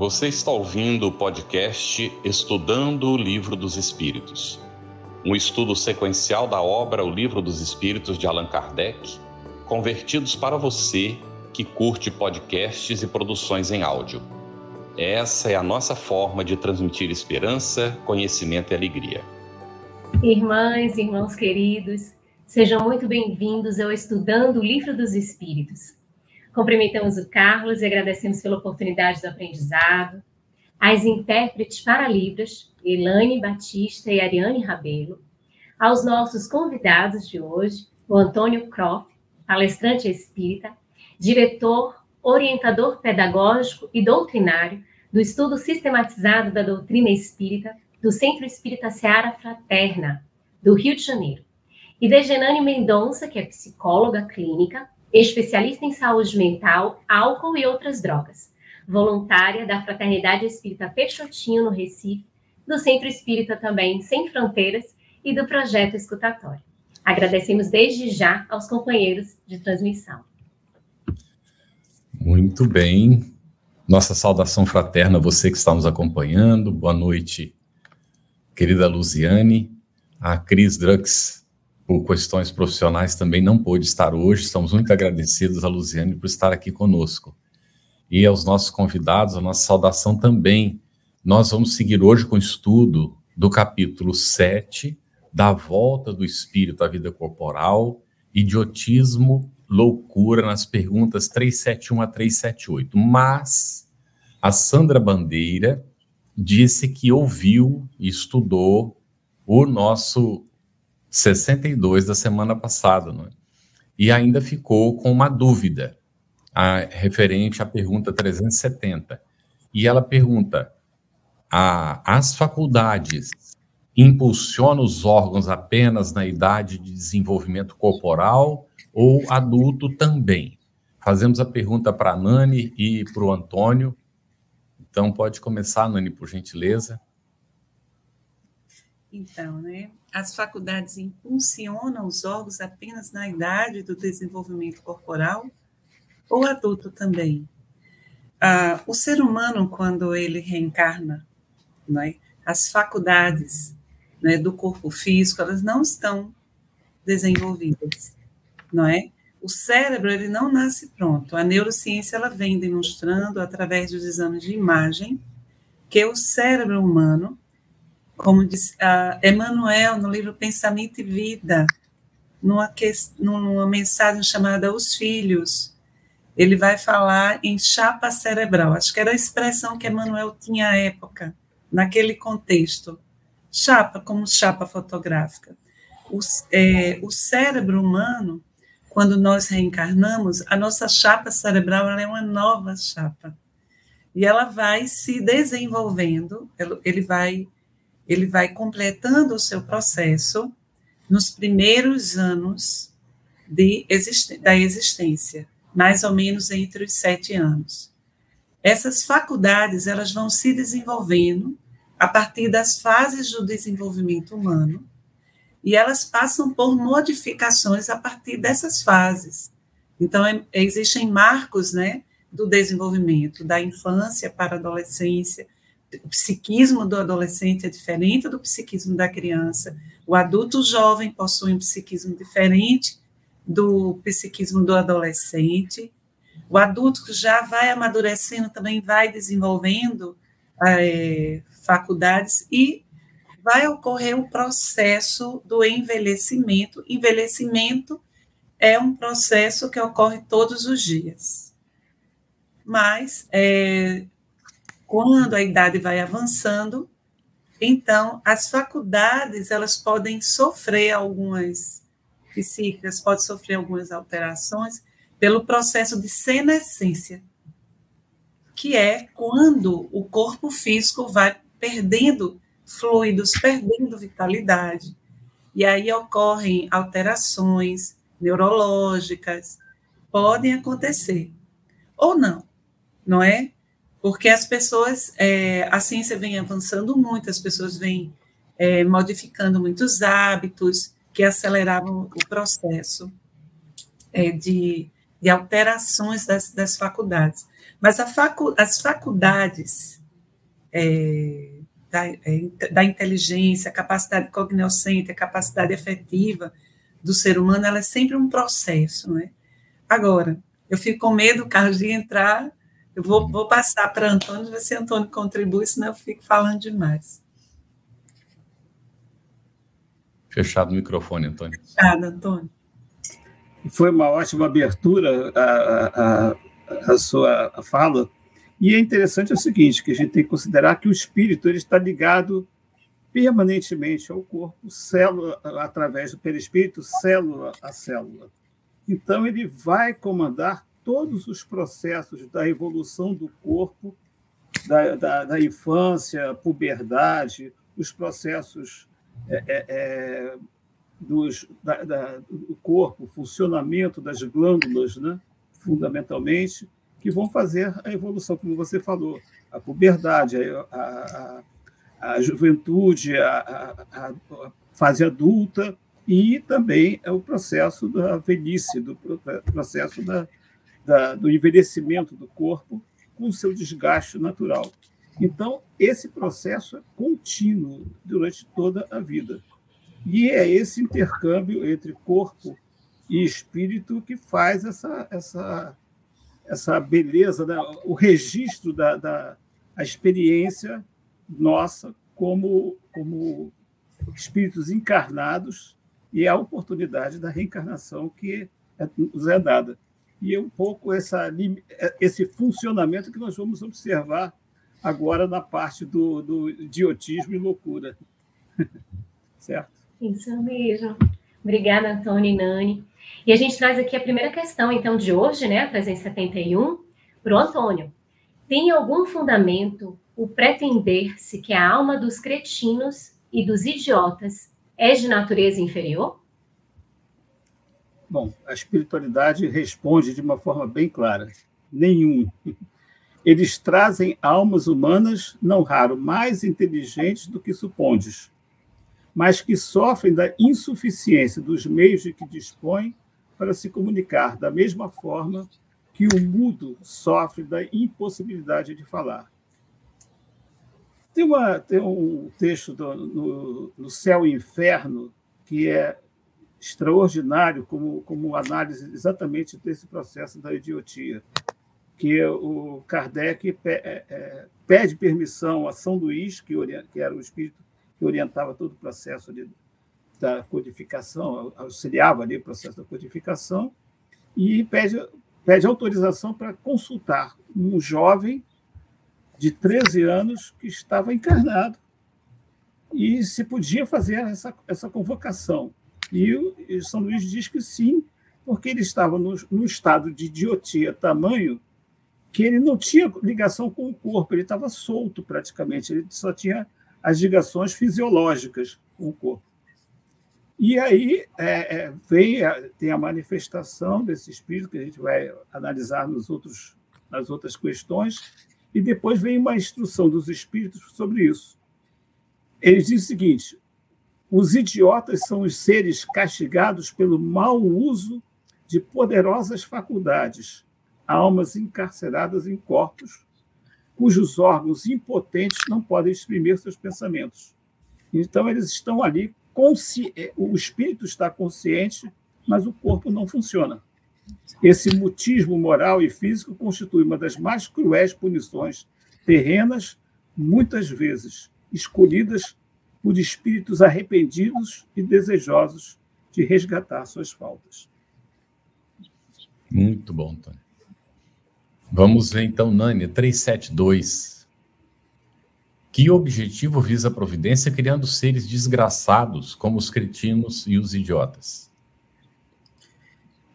Você está ouvindo o podcast Estudando o Livro dos Espíritos, um estudo sequencial da obra O Livro dos Espíritos de Allan Kardec, convertidos para você que curte podcasts e produções em áudio. Essa é a nossa forma de transmitir esperança, conhecimento e alegria. Irmãs, irmãos queridos, sejam muito bem-vindos ao Estudando o Livro dos Espíritos. Cumprimentamos o Carlos e agradecemos pela oportunidade do aprendizado. As intérpretes para Libras, Elane Batista e Ariane Rabelo. Aos nossos convidados de hoje, o Antônio Croft, palestrante espírita, diretor, orientador pedagógico e doutrinário do estudo sistematizado da doutrina espírita do Centro Espírita Seara Fraterna, do Rio de Janeiro. E Degenane Mendonça, que é psicóloga clínica, especialista em saúde mental, álcool e outras drogas, voluntária da Fraternidade Espírita Peixotinho, no Recife, do Centro Espírita também Sem Fronteiras e do Projeto Escutatório. Agradecemos desde já aos companheiros de transmissão. Muito bem. Nossa saudação fraterna a você que está nos acompanhando. Boa noite, querida Luziane. A Cris Drux por questões profissionais, também não pôde estar hoje. Estamos muito agradecidos a Luziane por estar aqui conosco. E aos nossos convidados, a nossa saudação também. Nós vamos seguir hoje com o estudo do capítulo 7, da volta do espírito à vida corporal, idiotismo, loucura, nas perguntas 371 a 378. Mas a Sandra Bandeira disse que ouviu e estudou o nosso 62 da semana passada, não é? E ainda ficou com uma dúvida a, referente à pergunta 370. E ela pergunta: a, as faculdades impulsionam os órgãos apenas na idade de desenvolvimento corporal ou adulto também? Fazemos a pergunta para a Nani e para o Antônio. Então, pode começar, Nani, por gentileza. Então, né? As faculdades impulsionam os órgãos apenas na idade do desenvolvimento corporal ou adulto também? Ah, o ser humano, quando ele reencarna, né, as faculdades né, do corpo físico, elas não estão desenvolvidas, não é? O cérebro, ele não nasce pronto. A neurociência, ela vem demonstrando, através dos exames de imagem, que o cérebro humano como diz Emmanuel no livro Pensamento e Vida, numa, que, numa mensagem chamada Os Filhos, ele vai falar em chapa cerebral. Acho que era a expressão que Emmanuel tinha à época, naquele contexto. Chapa, como chapa fotográfica. O, é, o cérebro humano, quando nós reencarnamos, a nossa chapa cerebral é uma nova chapa. E ela vai se desenvolvendo, ele vai ele vai completando o seu processo nos primeiros anos da existência, mais ou menos entre os sete anos. Essas faculdades elas vão se desenvolvendo a partir das fases do desenvolvimento humano e elas passam por modificações a partir dessas fases. Então, é, existem marcos né, do desenvolvimento, da infância para a adolescência, o psiquismo do adolescente é diferente do psiquismo da criança. O adulto jovem possui um psiquismo diferente do psiquismo do adolescente. O adulto que já vai amadurecendo também vai desenvolvendo é, faculdades e vai ocorrer o processo do envelhecimento. Envelhecimento é um processo que ocorre todos os dias. Mas é, quando a idade vai avançando, então as faculdades elas podem sofrer algumas psíquicas, podem sofrer algumas alterações pelo processo de senescência, que é quando o corpo físico vai perdendo fluidos, perdendo vitalidade. E aí ocorrem alterações neurológicas, podem acontecer. Ou não, não é? Porque as pessoas, é, a ciência vem avançando muito, as pessoas vêm é, modificando muitos hábitos que aceleravam o processo é, de de alterações das, das faculdades. Mas facu, as faculdades é, da, é, da inteligência, capacidade cognoscente, capacidade efetiva do ser humano, ela é sempre um processo, né? Agora, eu fico com medo, Carlos, de entrar. Eu vou, vou passar para Antônio, ver se Antônio contribui, senão eu fico falando demais. Fechado o microfone, Antônio. Fechado, Antônio. Foi uma ótima abertura a, a, a sua fala. E é interessante o seguinte, que a gente tem que considerar que o espírito ele está ligado permanentemente ao corpo, célula através do perispírito, célula a célula. Então ele vai comandar todos os processos da evolução do corpo, da, da, da infância, puberdade, os processos é, é, é dos, da, da, do corpo, funcionamento das glândulas, né? fundamentalmente, que vão fazer a evolução, como você falou, a puberdade, a, a, a juventude, a, a, fase adulta e também é o processo da velhice, do processo da, da, do envelhecimento do corpo com o seu desgaste natural. Então, esse processo é contínuo durante toda a vida. E é esse intercâmbio entre corpo e espírito que faz essa, essa, essa beleza, né? o registro da, da experiência nossa como, como espíritos encarnados e a oportunidade da reencarnação que é, nos é dada. E é um pouco essa, esse funcionamento que nós vamos observar agora na parte do, do idiotismo e loucura. certo? Isso mesmo. Obrigada, Antônio e Nani. E a gente traz aqui a primeira questão, então, de hoje, né, 371, para o Antônio. Tem algum fundamento o pretender-se que a alma dos cretinos e dos idiotas é de natureza inferior? Bom, a espiritualidade responde de uma forma bem clara: nenhum. Eles trazem almas humanas, não raro, mais inteligentes do que supondes, mas que sofrem da insuficiência dos meios de que dispõem para se comunicar, da mesma forma que o mudo sofre da impossibilidade de falar. Tem, uma, tem um texto do, no, no Céu e Inferno que é extraordinário como, como análise exatamente desse processo da idiotia, que o Kardec é, é, pede permissão a São Luís, que, era o espírito que orientava todo o processo da codificação, auxiliava ali o processo da codificação, e pede, pede autorização para consultar um jovem de 13 anos que estava encarnado e se podia fazer essa, essa convocação. E São Luís diz que sim, porque ele estava no, no estado de idiotia tamanho que ele não tinha ligação com o corpo, ele estava solto praticamente, ele só tinha as ligações fisiológicas com o corpo. E aí é, é, vem a, tem a manifestação desse espírito que a gente vai analisar nos outros, nas outras questões, e depois vem uma instrução dos espíritos sobre isso. Eles dizem o seguinte: os idiotas são os seres castigados pelo mau uso de poderosas faculdades, almas encarceradas em corpos, cujos órgãos impotentes não podem exprimir seus pensamentos. Então, eles estão ali, consci... o espírito está consciente, mas o corpo não funciona. Esse mutismo moral e físico constitui uma das mais cruéis punições terrenas, muitas vezes escolhidas por espíritos arrependidos e desejosos de resgatar suas faltas. Muito bom, Tony. Vamos ver então, Nani, 372. Que objetivo visa a providência criando seres desgraçados como os cretinos e os idiotas?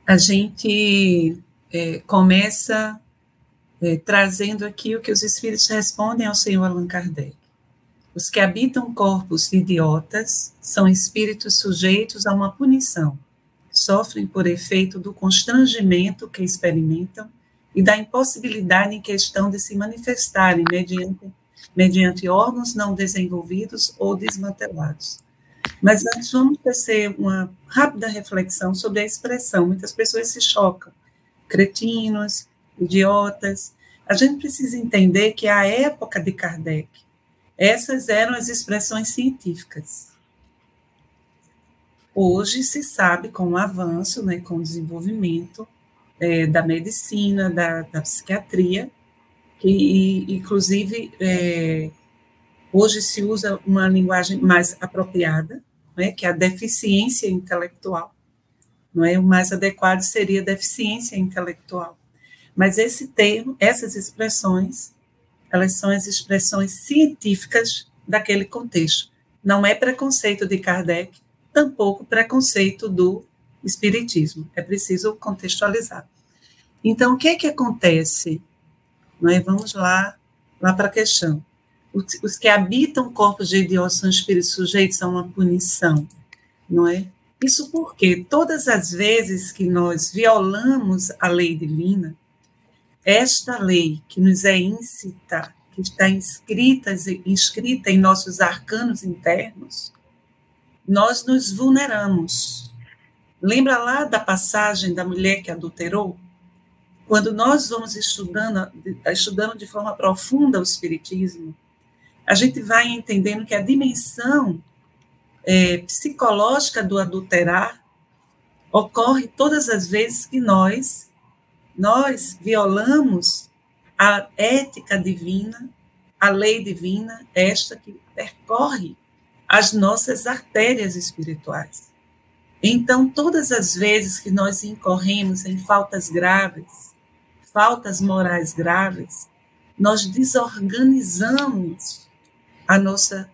a gente é, começa é, trazendo aqui o que os espíritos respondem ao Senhor Allan Kardec. Os que habitam corpos idiotas são espíritos sujeitos a uma punição, sofrem por efeito do constrangimento que experimentam e da impossibilidade em questão de se manifestarem mediante, mediante órgãos não desenvolvidos ou desmantelados. Mas antes vamos tecer uma rápida reflexão sobre a expressão. Muitas pessoas se chocam. cretinos, idiotas. A gente precisa entender que a época de Kardec, essas eram as expressões científicas. Hoje se sabe com o avanço, né, com o desenvolvimento é, da medicina, da, da, psiquiatria, que inclusive é, hoje se usa uma linguagem mais apropriada, né, que é a deficiência intelectual. Não é o mais adequado seria deficiência intelectual. Mas esse termo, essas expressões, elas são as expressões científicas daquele contexto. Não é preconceito de Kardec, tampouco preconceito do espiritismo. É preciso contextualizar. Então, o que é que acontece? Nós vamos lá, lá para a questão. Os, os, que habitam corpos de idiotas são espíritos sujeitos a uma punição, não é? Isso porque todas as vezes que nós violamos a lei divina, esta lei que nos é incita, que está inscrita, inscrita em nossos arcanos internos, nós nos vulneramos. Lembra lá da passagem da mulher que adulterou? Quando nós vamos estudando, estudando de forma profunda o Espiritismo, a gente vai entendendo que a dimensão é, psicológica do adulterar ocorre todas as vezes que nós nós violamos a ética divina, a lei divina, esta que percorre as nossas artérias espirituais. Então, todas as vezes que nós incorremos em faltas graves, faltas morais graves, nós desorganizamos a nossa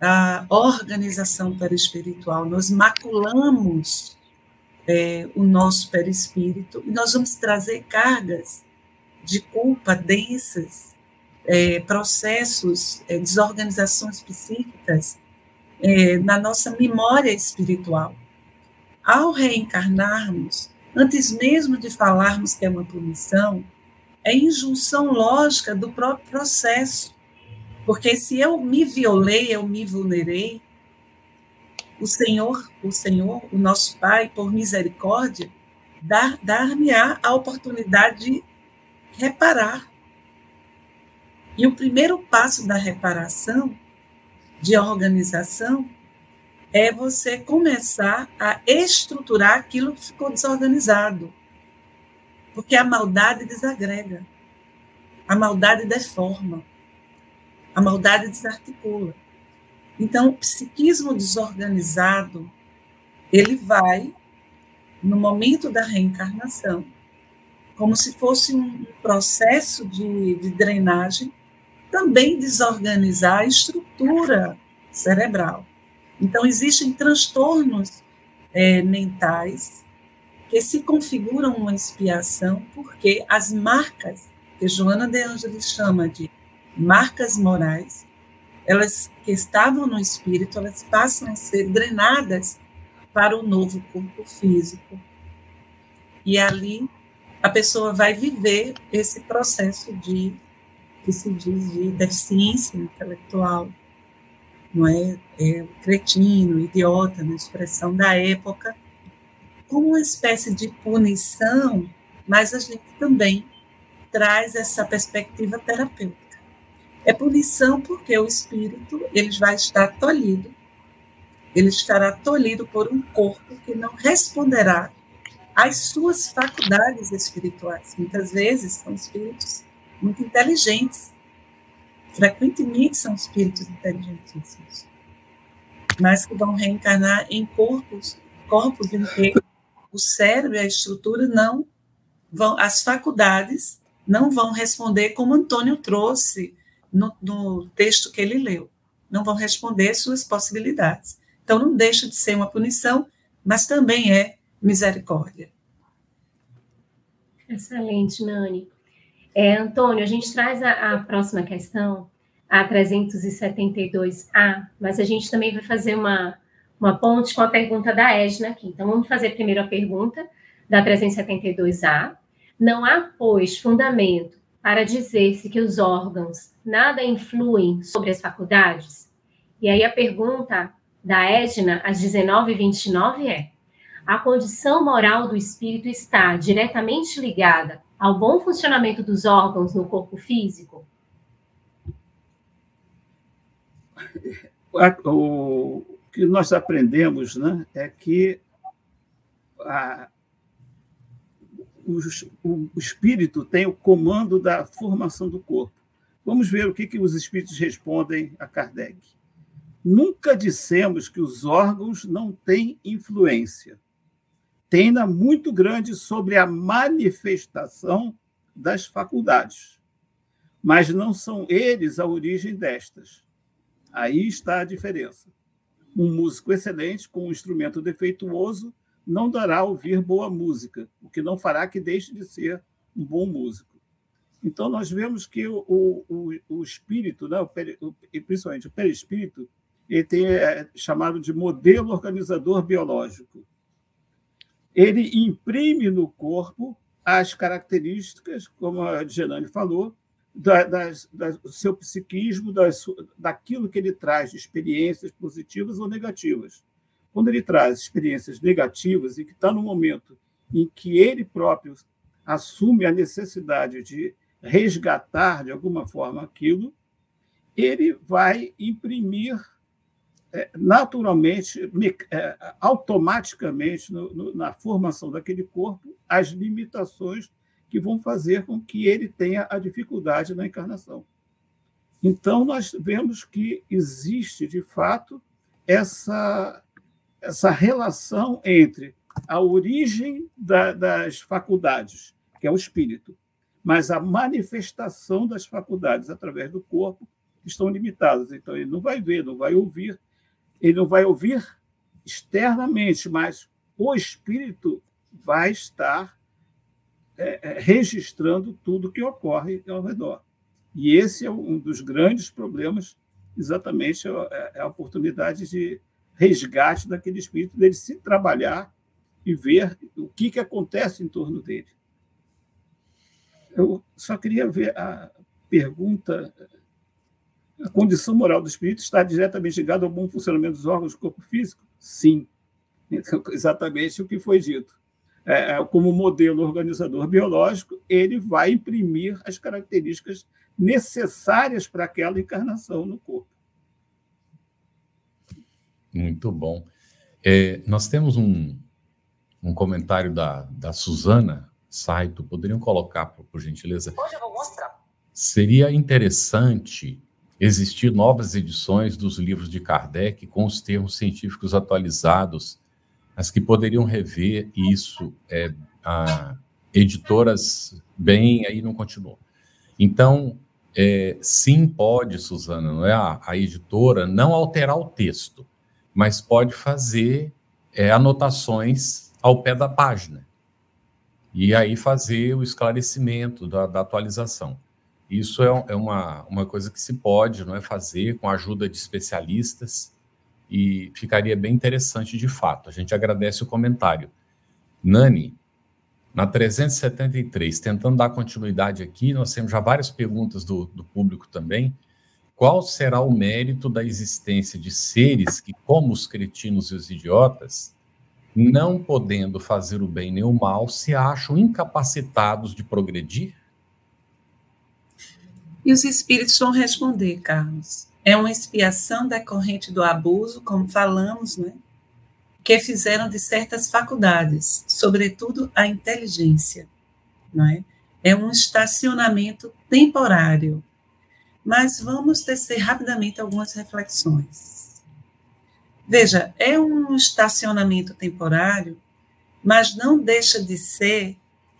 a organização perispiritual, nós maculamos é, o nosso perispírito e nós vamos trazer cargas de culpa densas, é, processos, é, desorganizações psíquicas é, na nossa memória espiritual. Ao reencarnarmos, antes mesmo de falarmos que é uma punição, é injunção lógica do próprio processo porque se eu me violei, eu me vulnerei, o Senhor, o Senhor, o nosso Pai, por misericórdia, dar-me-á a oportunidade de reparar. E o primeiro passo da reparação, de organização, é você começar a estruturar aquilo que ficou desorganizado. Porque a maldade desagrega, a maldade deforma. A maldade desarticula. Então, o psiquismo desorganizado, ele vai, no momento da reencarnação, como se fosse um processo de, de drenagem, também desorganizar a estrutura cerebral. Então, existem transtornos é, mentais que se configuram uma expiação porque as marcas que Joana de Ângeles chama de marcas morais, elas que estavam no espírito, elas passam a ser drenadas para o novo corpo físico. E ali a pessoa vai viver esse processo de que se diz de deficiência intelectual, não é? é cretino, idiota, na expressão da época, como uma espécie de punição, mas a gente também traz essa perspectiva terapêutica. É punição porque o espírito ele vai estar tolhido. Ele estará tolhido por um corpo que não responderá às suas faculdades espirituais. Muitas vezes são espíritos muito inteligentes. Frequentemente são espíritos inteligentíssimos. Mas que vão reencarnar em corpos, corpos em que o cérebro e a estrutura não vão, as faculdades não vão responder como Antônio trouxe no, no texto que ele leu. Não vão responder suas possibilidades. Então, não deixa de ser uma punição, mas também é misericórdia. Excelente, Nani. É, Antônio, a gente traz a, a próxima questão, a 372A, mas a gente também vai fazer uma, uma ponte com a pergunta da Edna aqui. Então, vamos fazer primeiro a pergunta da 372A. Não há, pois, fundamento para dizer-se que os órgãos nada influem sobre as faculdades? E aí a pergunta da Edna, às 19h29, é: a condição moral do espírito está diretamente ligada ao bom funcionamento dos órgãos no corpo físico? O que nós aprendemos né, é que a, o, o, espírito tem o comando da formação do corpo. Vamos ver o que, que os espíritos respondem a Kardec. Nunca dissemos que os órgãos não têm influência. Têm-na muito grande sobre a manifestação das faculdades. Mas não são eles a origem destas. Aí está a diferença. Um músico excelente com um instrumento defeituoso não dará a ouvir boa música, o que não fará que deixe de ser um bom músico. Então, nós vemos que o, o, o espírito, né, o principalmente o perispírito, ele tem, é chamado de modelo organizador biológico. Ele imprime no corpo as características, como a Genani falou, da, das, das, do seu psiquismo, das, daquilo que ele traz de experiências positivas ou negativas. Quando ele traz experiências negativas e que está no momento em que ele próprio assume a necessidade de resgatar de alguma forma aquilo, ele vai imprimir é, naturalmente, é, automaticamente, na formação daquele corpo, as limitações que vão fazer com que ele tenha a dificuldade na encarnação. Então, nós vemos que existe, de fato, essa essa relação entre a origem da, das faculdades, que é o espírito, mas a manifestação das faculdades através do corpo estão limitadas. Então, ele não vai ver, não vai ouvir, ele não vai ouvir externamente, mas o espírito vai estar é, é registrando tudo que ocorre ao redor. E esse é um dos grandes problemas, exatamente é, é a oportunidade de resgate daquele espírito, dele se trabalhar e ver o que, que acontece em torno dele. Eu só queria ver a pergunta. A condição moral do espírito está diretamente ligada ao bom funcionamento dos órgãos do corpo físico? Sim. Então, exatamente o que foi dito. É, é, como modelo organizador biológico, ele vai imprimir as características necessárias para aquela encarnação no corpo. Muito bom. É, nós temos um, um comentário da, da Suzana Saito. Poderiam colocar, por, por gentileza? Hoje eu vou mostrar. Seria interessante existir novas edições dos livros de Kardec com os termos científicos atualizados, as que poderiam rever isso. É, a, editoras bem, aí não continuou. Então, é, sim, pode, Suzana, não é a, a editora não alterar o texto, mas pode fazer é, anotações ao pé da página e aí fazer o esclarecimento da, da atualização. Isso é, é, uma, uma coisa que se pode não é, fazer com a ajuda de especialistas e ficaria bem interessante de fato. A gente agradece o comentário. Nani, na 373, tentando dar continuidade aqui, nós temos já várias perguntas do, do público também qual será o mérito da existência de seres que, como os cretinos e os idiotas, não podendo fazer o bem nem o mal, se acham incapacitados de progredir? E os espíritos vão responder, Carlos. É uma expiação decorrente do abuso, como falamos, né? Que fizeram de certas faculdades, sobretudo a inteligência, não é? É um estacionamento temporário mas vamos tecer rapidamente algumas reflexões. Veja, é um estacionamento temporário, mas não deixa de ser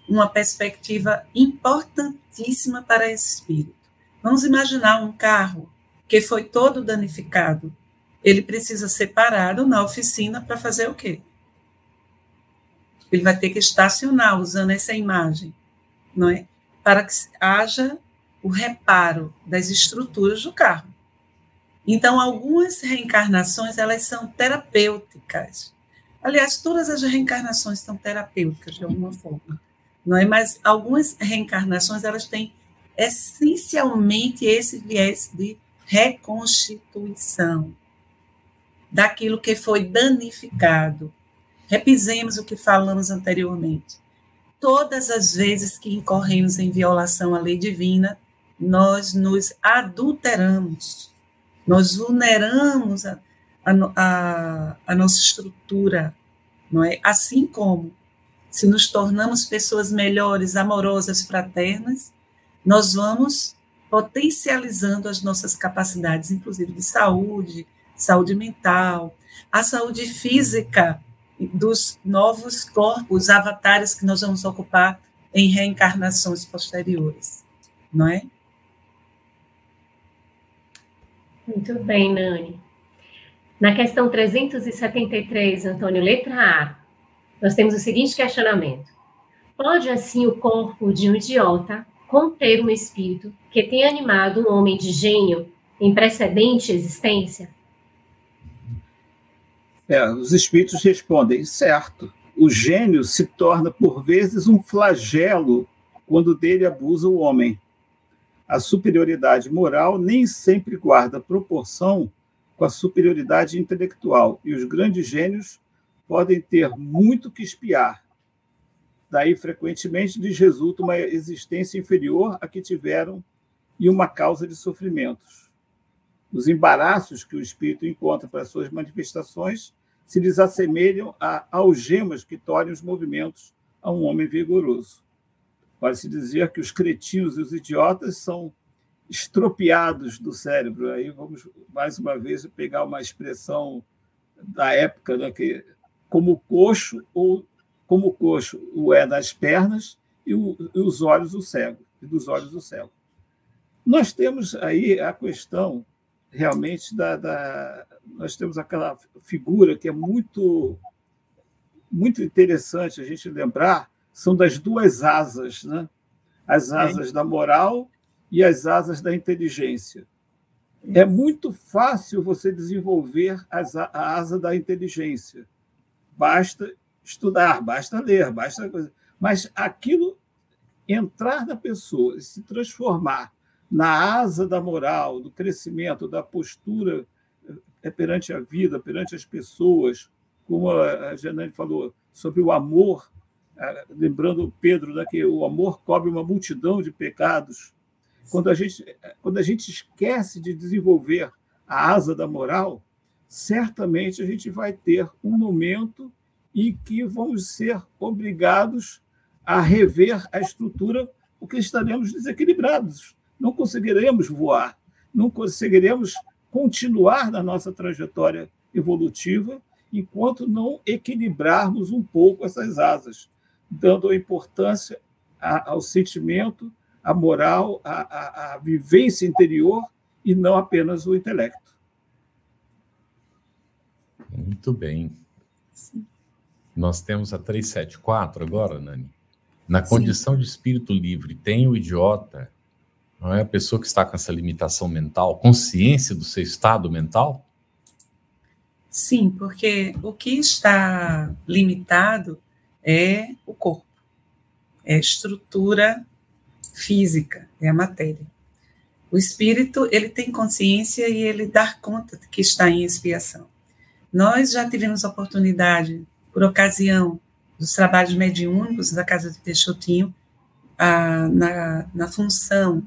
uma perspectiva importantíssima para esse espírito. Vamos imaginar um carro que foi todo danificado. Ele precisa ser parado na oficina para fazer o quê? Ele vai ter que estacionar usando essa imagem, não é? Para que haja o reparo das estruturas do carro. Então, algumas reencarnações elas são terapêuticas. Aliás, todas as reencarnações são terapêuticas de alguma forma, não é? Mas algumas reencarnações elas têm essencialmente esse viés de reconstituição daquilo que foi danificado. Repisemos o que falamos anteriormente. Todas as vezes que incorremos em violação à lei divina, nós nos adulteramos, nós vulneramos a, a, a, nossa estrutura, não é? Assim como se nos tornamos pessoas melhores, amorosas, fraternas, nós vamos potencializando as nossas capacidades, inclusive de saúde, saúde mental, a saúde física dos novos corpos, avatares que nós vamos ocupar em reencarnações posteriores, não é? Muito bem, Nani. Na questão 373, Antônio, letra A, nós temos o seguinte questionamento: Pode assim o corpo de um idiota conter um espírito que tenha animado um homem de gênio em precedente existência? É, os espíritos respondem, certo. O gênio se torna, por vezes, um flagelo quando dele abusa o homem. A superioridade moral nem sempre guarda proporção com a superioridade intelectual, e os grandes gênios podem ter muito que espiar. Daí, frequentemente, lhes resulta uma existência inferior à que tiveram e uma causa de sofrimentos. Os embaraços que o espírito encontra para suas manifestações se lhes assemelham a algemas que tornem os movimentos a um homem vigoroso. Pode-se dizer que os cretinos e os idiotas são estropiados do cérebro. Aí vamos, mais uma vez, pegar uma expressão da época, né, que como coxo, ou como coxo o é das pernas e, o, e os olhos o cego, e dos olhos o cego. Nós temos aí a questão realmente da, da, nós temos aquela figura que é muito muito interessante a gente lembrar são das duas asas, né? As asas da moral e as asas da inteligência. É muito fácil você desenvolver a asa da inteligência. Basta estudar, basta ler, basta mas aquilo entrar na pessoa e se transformar na asa da moral, do crescimento, da postura eh, perante a vida, perante as pessoas, como a Janine falou, sobre o amor, eh, lembrando Pedro né, que o amor cobre uma multidão de pecados. Quando a gente, quando a gente esquece de desenvolver a asa da moral, certamente a gente vai ter um momento em que vamos ser obrigados a rever a estrutura, porque estaremos desequilibrados não conseguiremos voar, não conseguiremos continuar na nossa trajetória evolutiva enquanto não equilibrarmos um pouco essas asas, dando a importância ao sentimento, à moral, à, à, à vivência interior e não apenas o intelecto. Muito bem. Sim. Nós temos a 374 agora, Nani. Na condição Sim. de espírito livre, tem o idiota não é a pessoa que está com essa limitação mental, consciência do seu estado mental? Sim, porque o que está limitado é o corpo, é a estrutura física, é a matéria. O espírito, ele tem consciência e ele dá conta de que está em expiação. Nós já tivemos oportunidade, por ocasião dos trabalhos mediúnicos da Casa de Peixotinho, a, na, na função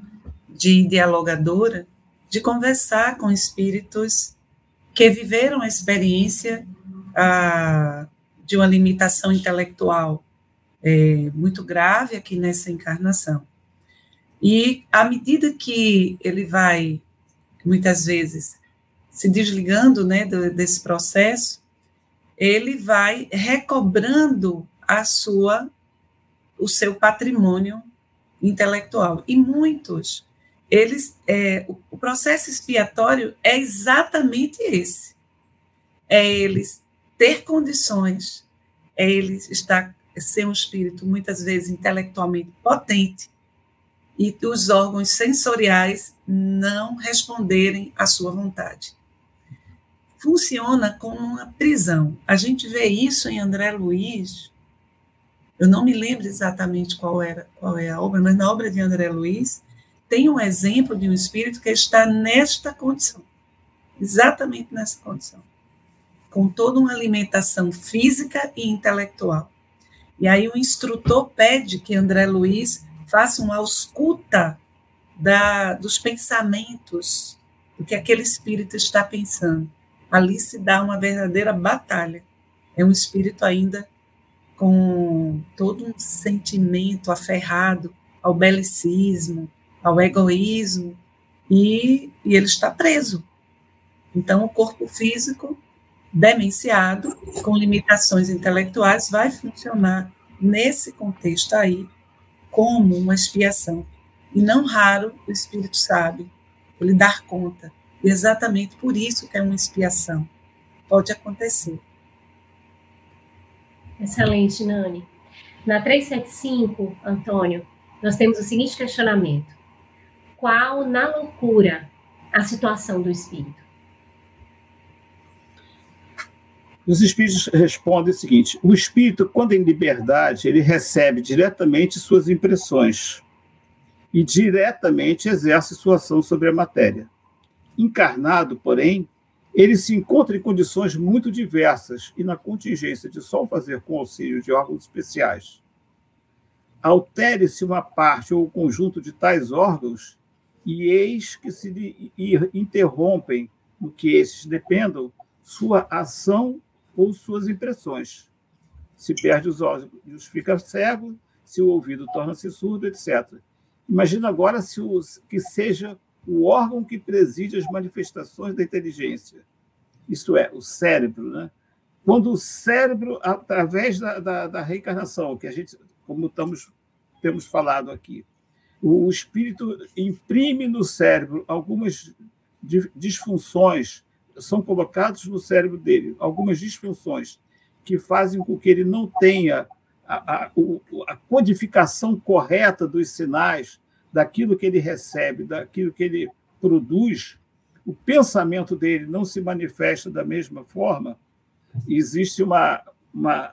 de dialogadora, de conversar com espíritos que viveram a experiência ah, de uma limitação intelectual é, muito grave aqui nessa encarnação. E à medida que ele vai, muitas vezes, se desligando né, desse processo, ele vai recobrando a sua, o seu patrimônio intelectual. E muitos eles, é, o processo expiatório é exatamente esse. É eles ter condições, é eles estar, ser um espírito muitas vezes intelectualmente potente e os órgãos sensoriais não responderem à sua vontade. Funciona como uma prisão. A gente vê isso em André Luiz. Eu não me lembro exatamente qual era qual é a obra, mas na obra de André Luiz tem um exemplo de um espírito que está nesta condição, exatamente nessa condição. Com toda uma alimentação física e intelectual. E aí o instrutor pede que André Luiz faça uma ausculta da, dos pensamentos, do que aquele espírito está pensando. Ali se dá uma verdadeira batalha. É um espírito ainda com todo um sentimento aferrado ao belicismo, ao egoísmo, e, e ele está preso. Então, o corpo físico demenciado, com limitações intelectuais, vai funcionar nesse contexto aí como uma expiação. E não raro o Espírito sabe, ele dar conta. E exatamente por isso que é uma expiação. Pode acontecer. Excelente, Nani. Na 375, Antônio, nós temos o seguinte questionamento: Qual, na loucura, a situação do espírito? Os espíritos respondem o seguinte: o espírito, quando em liberdade, ele recebe diretamente suas impressões e diretamente exerce sua ação sobre a matéria. Encarnado, porém, ele se encontra em condições muito diversas e na contingência de só fazer com auxílio de órgãos especiais. Altere-se uma parte ou o conjunto de tais órgãos e eis que se interrompem, no que esses dependam, sua ação ou suas impressões. Se perde os olhos, fica cego, se o ouvido torna-se surdo, etc. Imagina agora se os, que seja o órgão que preside as manifestações da inteligência. Isto é, o cérebro. Né? Quando o cérebro, através da, da, da reencarnação, que a gente, como estamos, temos falado aqui, o espírito imprime no cérebro algumas disfunções são colocados no cérebro dele. Algumas disfunções que fazem com que ele não tenha a, a, a, codificação correta dos sinais daquilo que ele recebe, daquilo que ele produz, o pensamento dele não se manifesta da mesma forma, existe uma, uma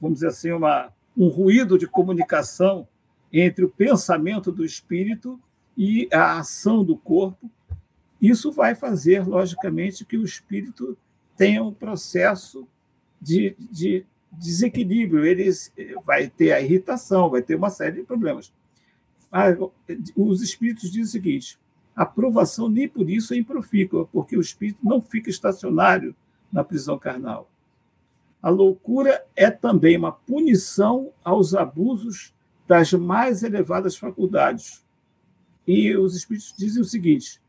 vamos dizer assim, uma, um ruído de comunicação entre o pensamento do espírito e a ação do corpo, isso vai fazer, logicamente, que o espírito tenha um processo de, de desequilíbrio, ele vai ter a irritação, vai ter uma série de problemas. Os espíritos dizem o seguinte: a provação nem por isso é improfícua, porque o espírito não fica estacionário na prisão carnal. A loucura é também uma punição aos abusos das mais elevadas faculdades. E os espíritos dizem o seguinte: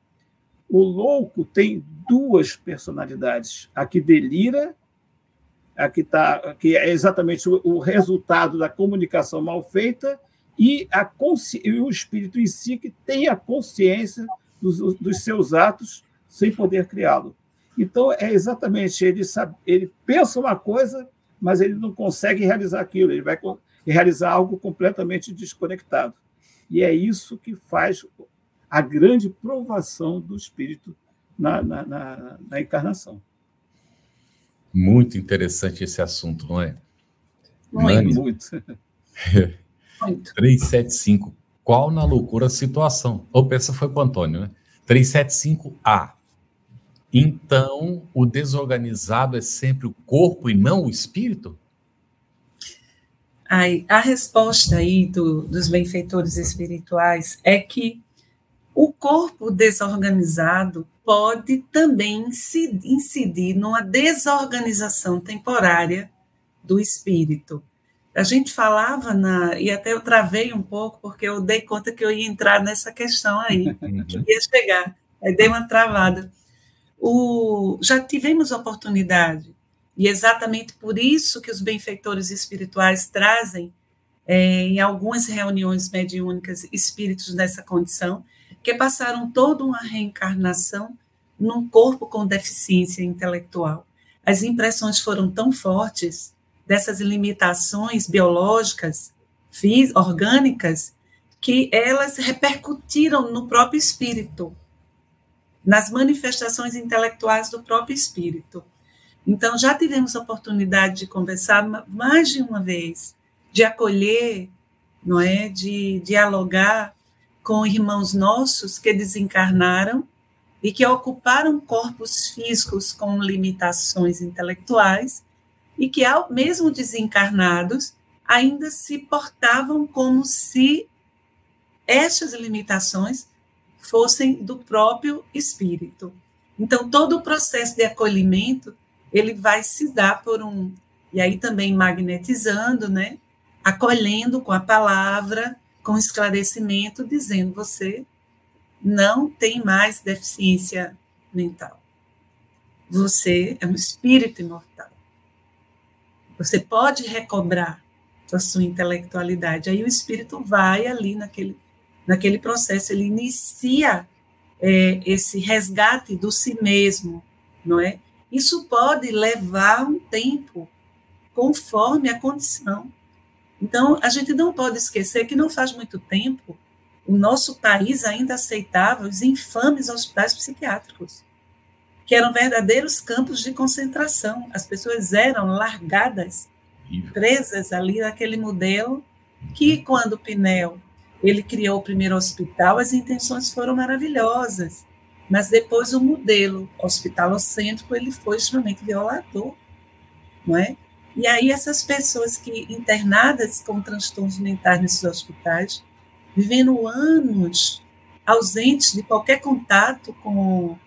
o louco tem duas personalidades: a que delira, a que, tá, que é exatamente o, o resultado da comunicação mal feita, e, a e o espírito em si que tem a consciência dos, dos seus atos sem poder criá-lo. Então, é exatamente, ele, sabe, ele pensa uma coisa, mas ele não consegue realizar aquilo, ele vai realizar algo completamente desconectado. E é isso que faz a grande provação do espírito na, na, na, na encarnação. Muito interessante esse assunto, não é? Muito. muito. 375. Qual na loucura a situação? Ou essa foi para o Antônio, né? 375A. Então, o desorganizado é sempre o corpo e não o espírito? Aí, a resposta aí do, dos benfeitores espirituais é que o corpo desorganizado pode também incidir numa desorganização temporária do espírito. A gente falava na. E até eu travei um pouco, porque eu dei conta que eu ia entrar nessa questão aí, uhum. que ia chegar. Aí dei uma travada. O, já tivemos oportunidade, e exatamente por isso que os benfeitores espirituais trazem é, em algumas reuniões mediúnicas espíritos nessa condição, que passaram toda uma reencarnação num corpo com deficiência intelectual. As impressões foram tão fortes dessas limitações biológicas, orgânicas, que elas repercutiram no próprio espírito, nas manifestações intelectuais do próprio espírito. Então, já tivemos a oportunidade de conversar mais de uma vez, de acolher, não é, de dialogar com irmãos nossos que desencarnaram e que ocuparam corpos físicos com limitações intelectuais e que, mesmo desencarnados, ainda se portavam como se estas limitações fossem do próprio espírito. Então, todo o processo de acolhimento, ele vai se dar por um, e aí também magnetizando, né? Acolhendo com a palavra, com esclarecimento, dizendo você não tem mais deficiência mental. Você é um espírito imortal. Você pode recobrar a sua intelectualidade. Aí o espírito vai ali naquele, naquele processo, ele inicia é, esse resgate do si mesmo, não é? Isso pode levar um tempo, conforme a condição. Então, a gente não pode esquecer que não faz muito tempo o nosso país ainda aceitava os infames hospitais psiquiátricos, que eram verdadeiros campos de concentração. As pessoas eram largadas, presas ali naquele modelo que, quando Pinel ele criou o primeiro hospital, as intenções foram maravilhosas, mas depois o modelo hospitalocêntrico ele foi extremamente violador, não é? E aí essas pessoas que internadas com transtornos mentais nesses hospitais, vivendo anos ausentes de qualquer contato com,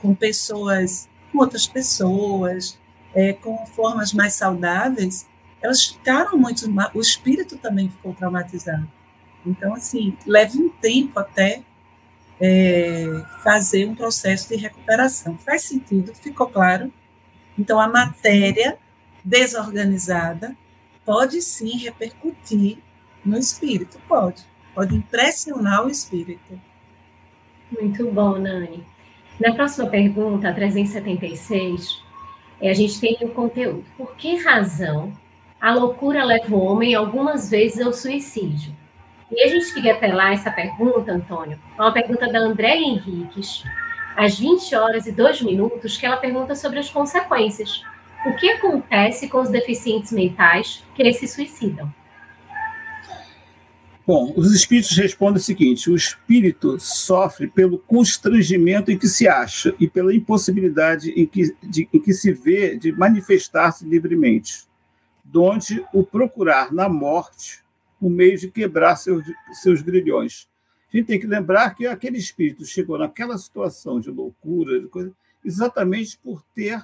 com pessoas, com outras pessoas, é, com formas mais saudáveis, elas ficaram muito, o espírito também ficou traumatizado. Então, assim, leva um tempo até é, fazer um processo de recuperação. Faz sentido? Ficou claro? Então, a matéria desorganizada pode sim repercutir no espírito, pode. Pode impressionar o espírito. Muito bom, Nani. Na próxima pergunta, 376, é, a gente tem o conteúdo. Por que razão a loucura leva o homem algumas vezes ao suicídio? E a gente queria apelar essa pergunta, Antônio, é uma pergunta da Andréia Henriques, às 20 horas e 2 minutos, que ela pergunta sobre as consequências. O que acontece com os deficientes mentais que eles se suicidam? Bom, os espíritos respondem o seguinte: o espírito sofre pelo constrangimento em que se acha e pela impossibilidade em que, de, em que se vê de manifestar-se livremente, donde o procurar na morte o meio de quebrar seus, seus grilhões. A gente tem que lembrar que aquele espírito chegou naquela situação de loucura, de coisa, exatamente por ter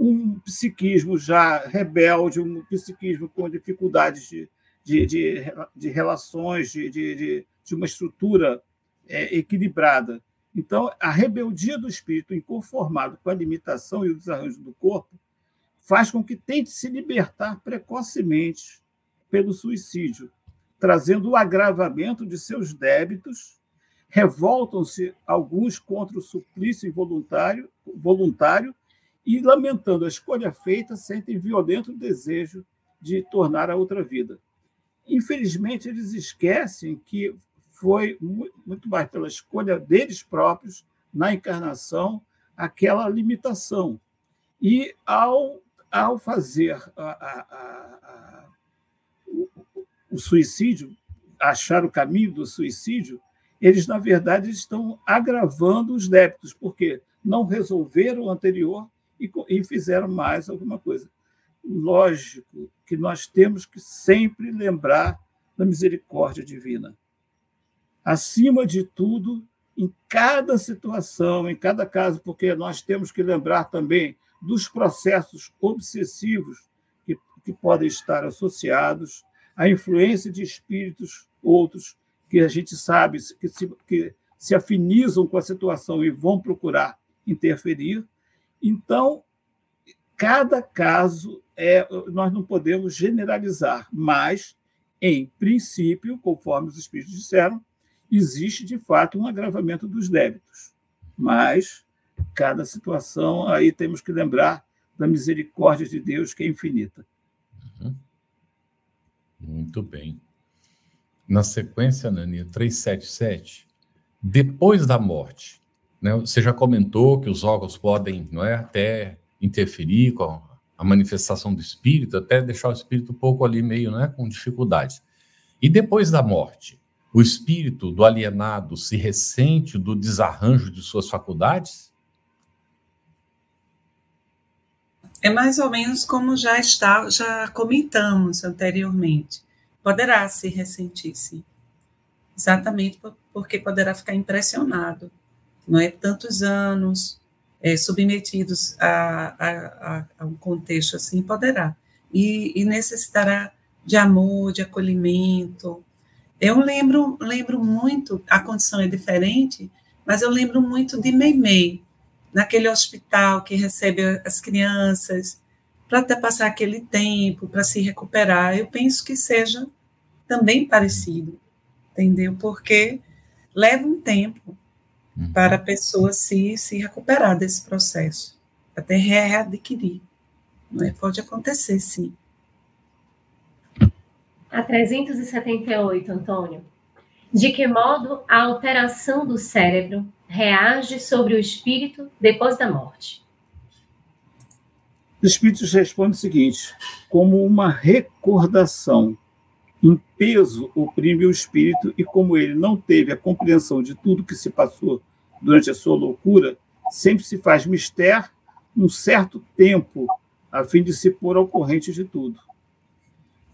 um psiquismo já rebelde, um psiquismo com dificuldades de, de, de, de relações, de, de, de, uma estrutura é, equilibrada. Então, a rebeldia do espírito, inconformado com a limitação e o desarranjo do corpo, faz com que tente se libertar precocemente pelo suicídio, trazendo o agravamento de seus débitos, revoltam-se alguns contra o suplício voluntário e, lamentando a escolha feita, sentem violento desejo de tornar a outra vida. Infelizmente, eles esquecem que foi muito mais pela escolha deles próprios na encarnação aquela limitação. E ao, ao fazer a, a, a, o suicídio, achar o caminho do suicídio, eles, na verdade, estão agravando os débitos, porque não resolveram o anterior e, e fizeram mais alguma coisa. Lógico que nós temos que sempre lembrar da misericórdia divina. Acima de tudo, em cada situação, em cada caso, porque nós temos que lembrar também dos processos obsessivos que, que podem estar associados a influência de espíritos outros que a gente sabe que se, que se afinizam com a situação e vão procurar interferir. Então, cada caso é, nós não podemos generalizar, mas, em princípio, conforme os espíritos disseram, existe de fato um agravamento dos débitos. Mas cada situação aí temos que lembrar da misericórdia de Deus que é infinita. Muito bem. Na sequência, Nania, 377, depois da morte, né, você já comentou que os órgãos podem não é, até interferir com a manifestação do espírito, até deixar o espírito um pouco ali meio né, com dificuldades. E depois da morte, o espírito do alienado se ressente do desarranjo de suas faculdades? É mais ou menos como já está, já comentamos anteriormente. Poderá se ressentir, sim. Exatamente porque poderá ficar impressionado, não é? Tantos anos é, submetidos a, a, a, um contexto assim, poderá. E, e necessitará de amor, de acolhimento, eu lembro, lembro muito, a condição é diferente, mas eu lembro muito de Meimei, naquele hospital que recebe as crianças, para até passar aquele tempo, para se recuperar. Eu penso que seja também parecido, entendeu? Porque leva um tempo uhum. para a pessoa se, se recuperar desse processo, até readquirir. Não é? Pode acontecer, sim. A 378, Antônio. De que modo a alteração do cérebro reage sobre o espírito depois da morte? Os espíritos respondem o seguinte: como uma recordação. Um peso oprime o espírito, e como ele não teve a compreensão de tudo que se passou durante a sua loucura, sempre se faz mistério um certo tempo, a fim de se pôr ao corrente de tudo.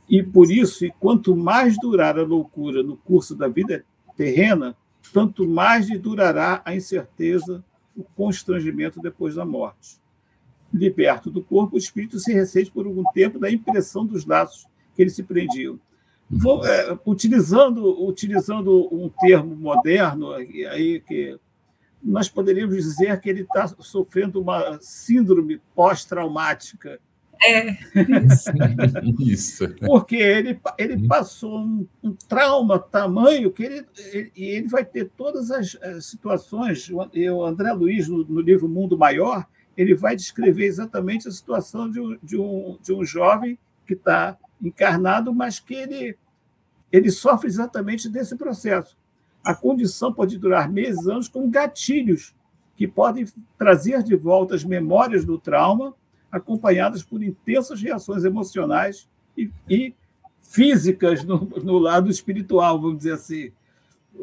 E por isso, e quanto mais durar a loucura no curso da vida terrena, tanto mais lhe durará a incerteza, o constrangimento depois da morte. Liberto do corpo, o espírito se ressente por algum tempo da impressão dos laços que ele se prendiam. Vou, é, utilizando, utilizando um termo moderno, aí que nós poderíamos dizer que ele está sofrendo uma síndrome pós-traumática é, isso. isso. Porque ele, ele passou um, um trauma tamanho que ele, ele, ele vai ter todas as, as situações. O André Luiz, no, no, livro Mundo Maior, ele vai descrever exatamente a situação de um, de um, de um jovem que está encarnado, mas que ele, ele sofre exatamente desse processo. A condição pode durar meses, anos, com gatilhos que podem trazer de volta as memórias do trauma acompanhadas por intensas reações emocionais e, e físicas no, no, lado espiritual, vamos dizer assim.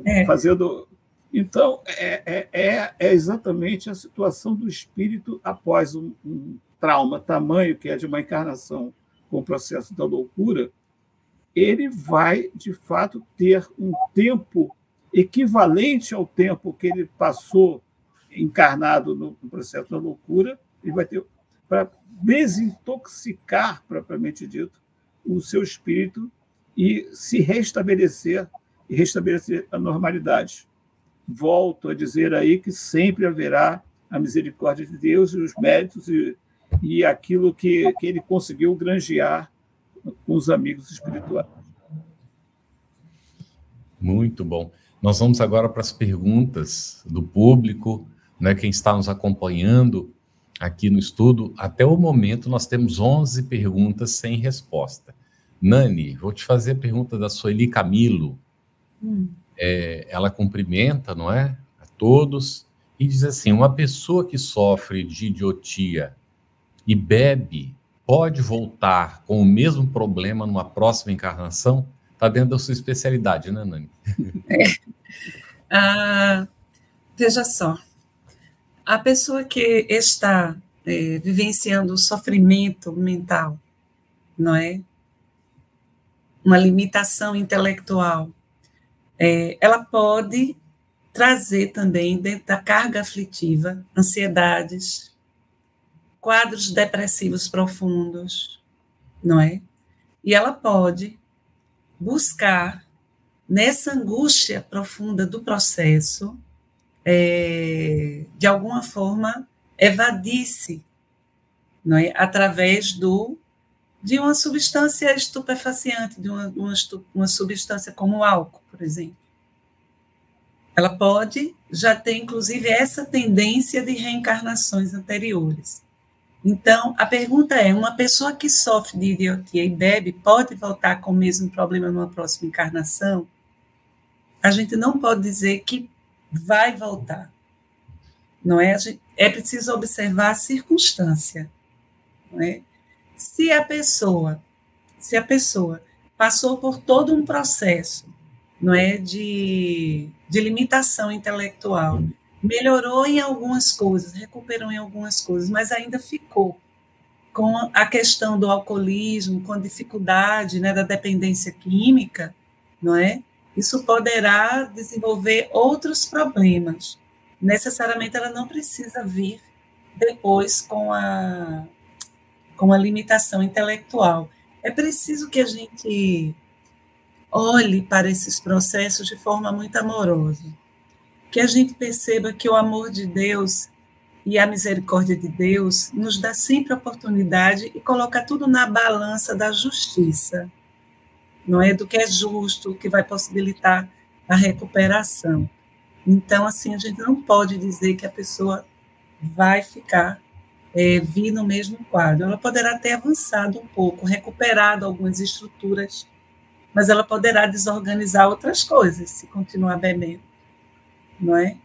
É. Fazendo. Então, é, é, é, é, exatamente a situação do espírito após um, um trauma tamanho, que é de uma encarnação com o processo da loucura, ele vai, de fato, ter um tempo equivalente ao tempo que ele passou encarnado no processo da loucura, ele vai ter para desintoxicar, propriamente dito, o seu espírito e se restabelecer e restabelecer a normalidade. Volto a dizer aí que sempre haverá a misericórdia de Deus e os méritos e, e aquilo que, que ele conseguiu granjear com os amigos espirituais. Muito bom. Nós vamos agora para as perguntas do público, né, quem está nos acompanhando aqui no estudo, até o momento nós temos 11 perguntas sem resposta. Nani, vou te fazer a pergunta da Sueli Camilo. Hum. É, ela cumprimenta, não é? A todos e diz assim: uma pessoa que sofre de idiotia e bebe pode voltar com o mesmo problema numa próxima encarnação? Está dentro da sua especialidade, né, Nani? É. Ah, veja só, a pessoa que está é, vivenciando sofrimento mental, não é? Uma limitação intelectual, é, ela pode trazer também, dentro da carga aflitiva, ansiedades, quadros depressivos profundos, não é? E ela pode buscar, nessa angústia profunda do processo, é, de alguma forma, evadisse não é? através do de uma substância estupefaciente, de uma, uma, uma substância como o álcool, por exemplo. Ela pode já ter, inclusive, essa tendência de reencarnações anteriores. Então, a pergunta é: uma pessoa que sofre de idiotia e bebe pode voltar com o mesmo problema numa próxima encarnação? A gente não pode dizer que vai voltar. Não é? É preciso observar a circunstância. Não é? Se a pessoa, se a pessoa passou por todo um processo não é, de, de limitação intelectual. Melhorou em algumas coisas, recuperou em algumas coisas, mas ainda ficou com a questão do alcoolismo, com a dificuldade né, da dependência química, não é? Isso poderá desenvolver outros problemas. Necessariamente ela não precisa vir depois com a com a limitação intelectual. É preciso que a gente olhe para esses processos de forma muito amorosa. Que a gente perceba que o amor de Deus e a misericórdia de Deus nos dá sempre oportunidade e coloca tudo na balança da justiça, não é do que é justo, que vai possibilitar a recuperação. Então, assim, a gente não pode dizer que a pessoa vai ficar é, vir no mesmo quadro. Ela poderá ter avançado um pouco, recuperado algumas estruturas, mas ela poderá desorganizar outras coisas se continuar bebendo, não é?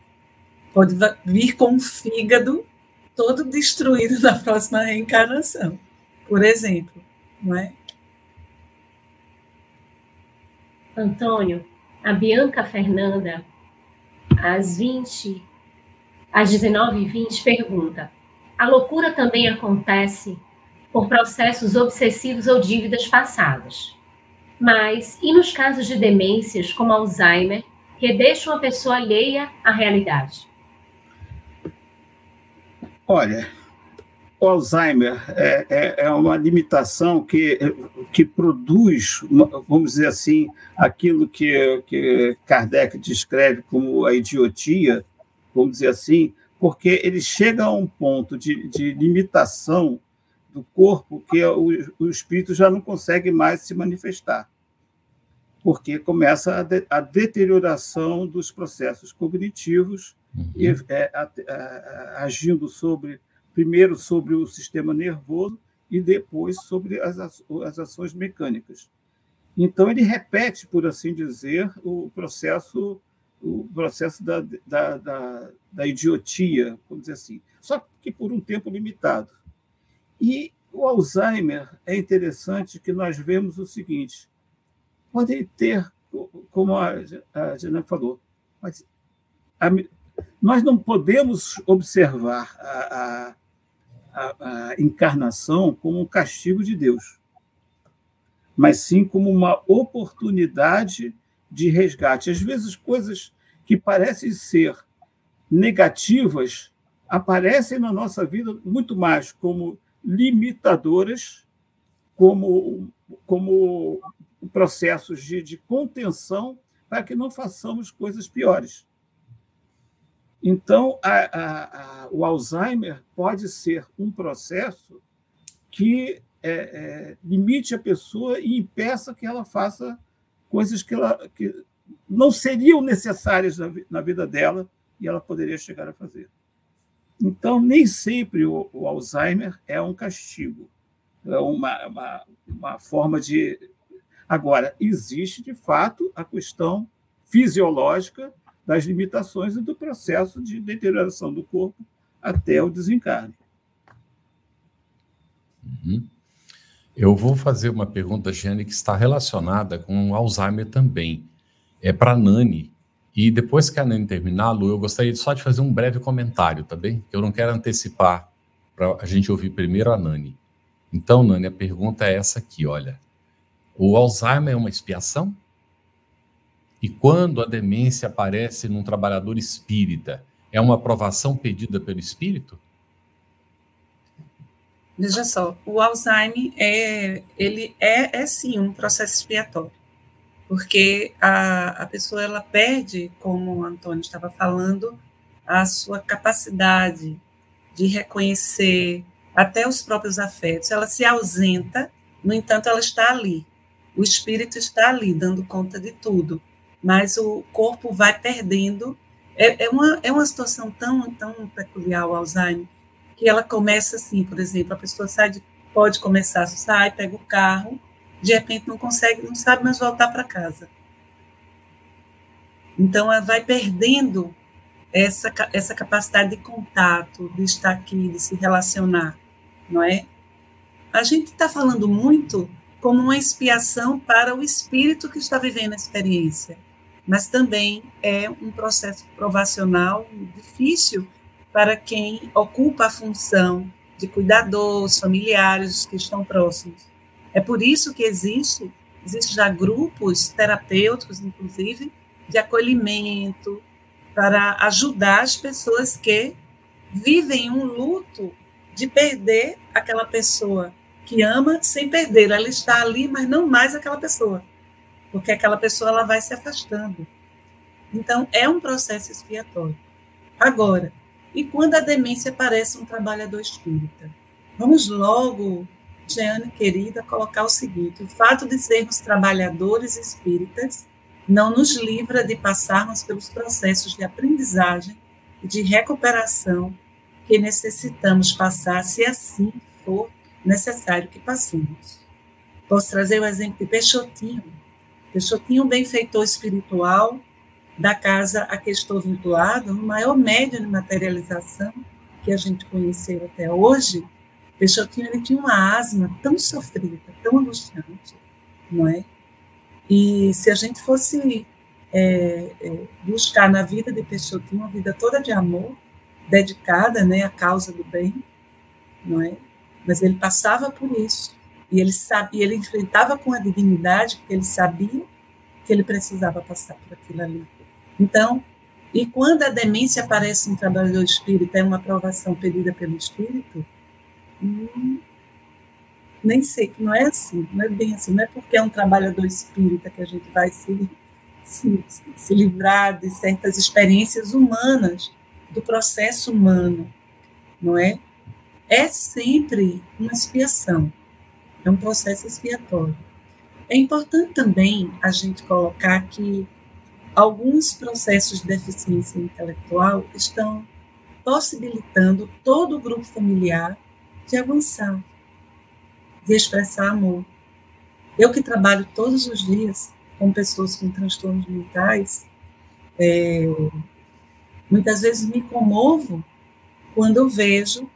pode vir com o fígado todo destruído na próxima reencarnação, por exemplo, não é? Antônio, a Bianca Fernanda, às 20, às 19h20, pergunta: a loucura também acontece por processos obsessivos ou dívidas passadas. Mas, e nos casos de demências, como Alzheimer, que deixam a pessoa alheia à realidade? Olha, o Alzheimer é, é, é, uma limitação que, que produz, vamos dizer assim, aquilo que, que Kardec descreve como a idiotia, vamos dizer assim, porque ele chega a um ponto de, de limitação do corpo que o, o espírito já não consegue mais se manifestar, porque começa a, de, a deterioração dos processos cognitivos uhum. e, é, a, a, agindo sobre primeiro sobre o sistema nervoso e depois sobre as, as ações mecânicas. Então ele repete, por assim dizer, o processo o processo da, da, da, da idiotia, vamos dizer assim, só que por um tempo limitado. E o Alzheimer é interessante que nós vemos o seguinte: podem ter, como a, a falou, mas a, nós não podemos observar a, a, a encarnação como um castigo de Deus, mas sim como uma oportunidade de resgate. Às vezes, coisas que parecem ser negativas aparecem na nossa vida muito mais como limitadoras, como, como processos de, de contenção para que não façamos coisas piores. Então, a, a, a, o Alzheimer pode ser um processo que é, é, limite a pessoa e impeça que ela faça coisas que, ela, que não seriam necessárias na, na, vida dela e ela poderia chegar a fazer. Então, nem sempre o, o Alzheimer é um castigo, é uma, uma, uma forma de. Agora, existe, de fato, a questão fisiológica das limitações e do processo de deterioração do corpo até o desencarne. Uhum. Eu vou fazer uma pergunta, Jane, que está relacionada com o Alzheimer também. É para Nani. E depois que a Nani terminar, Lu, eu gostaria só de fazer um breve comentário, tá bem? Eu não quero antecipar para a gente ouvir primeiro a Nani. Então, Nani, a pergunta é essa aqui, olha. O Alzheimer é uma expiação? E quando a demência aparece num trabalhador espírita, é uma aprovação pedida pelo espírito? Veja só, o Alzheimer é, ele é, é sim um processo expiatório, porque a, a pessoa ela perde, como o Antônio estava falando, a sua capacidade de reconhecer até os próprios afetos. Ela se ausenta, no entanto, ela está ali. O espírito está ali, dando conta de tudo mas o corpo vai perdendo. É, é, uma, é uma situação tão, tão peculiar o Alzheimer, que ela começa assim, por exemplo, a pessoa sai de, pode começar, sai, pega o carro, de repente não consegue, não sabe mais voltar para casa. Então, ela vai perdendo essa, essa capacidade de contato, de estar aqui, de se relacionar, não é? A gente está falando muito como uma expiação para o espírito que está vivendo a experiência mas também é um processo provacional difícil para quem ocupa a função de cuidador, os familiares, os que estão próximos. É por isso que existe, existe já grupos terapêuticos, inclusive, de acolhimento, para ajudar as pessoas que vivem um luto de perder aquela pessoa que ama sem perder. Ela está ali, mas não mais aquela pessoa porque aquela pessoa ela vai se afastando. Então, é um processo expiatório. Agora, e quando a demência parece um trabalhador espírita? Vamos logo, Jeane querida, colocar o seguinte: o fato de sermos trabalhadores espíritas não nos livra de passarmos pelos processos de aprendizagem e de recuperação que necessitamos passar, se assim for necessário que passemos. Posso trazer o exemplo de Peixotinho, um benfeitor espiritual da casa a que estou vinculado, o maior médium de materialização que a gente conheceu até hoje. Peixotinho ele tinha uma asma tão sofrida, tão angustiante, não é? E se a gente fosse é, é, buscar na vida de Peixotinho uma vida toda de amor, dedicada né, à causa do bem, não é? Mas ele passava por isso. E ele sabia, ele enfrentava com a dignidade, porque ele sabia que ele precisava passar por aquilo ali. Então, e quando a demência aparece no trabalhador espírita, é uma aprovação pedida pelo espírito, hum, nem sei, não é assim, não é bem assim, não é porque é um trabalhador espírita que a gente vai se, se, se livrar de certas experiências humanas, do processo humano, não é? É sempre uma expiação é um processo expiatório. É importante também a gente colocar que alguns processos de deficiência intelectual estão possibilitando todo o grupo familiar de avançar, de expressar amor. Eu que trabalho todos os dias com pessoas com transtornos mentais, é, muitas vezes me comovo quando eu vejo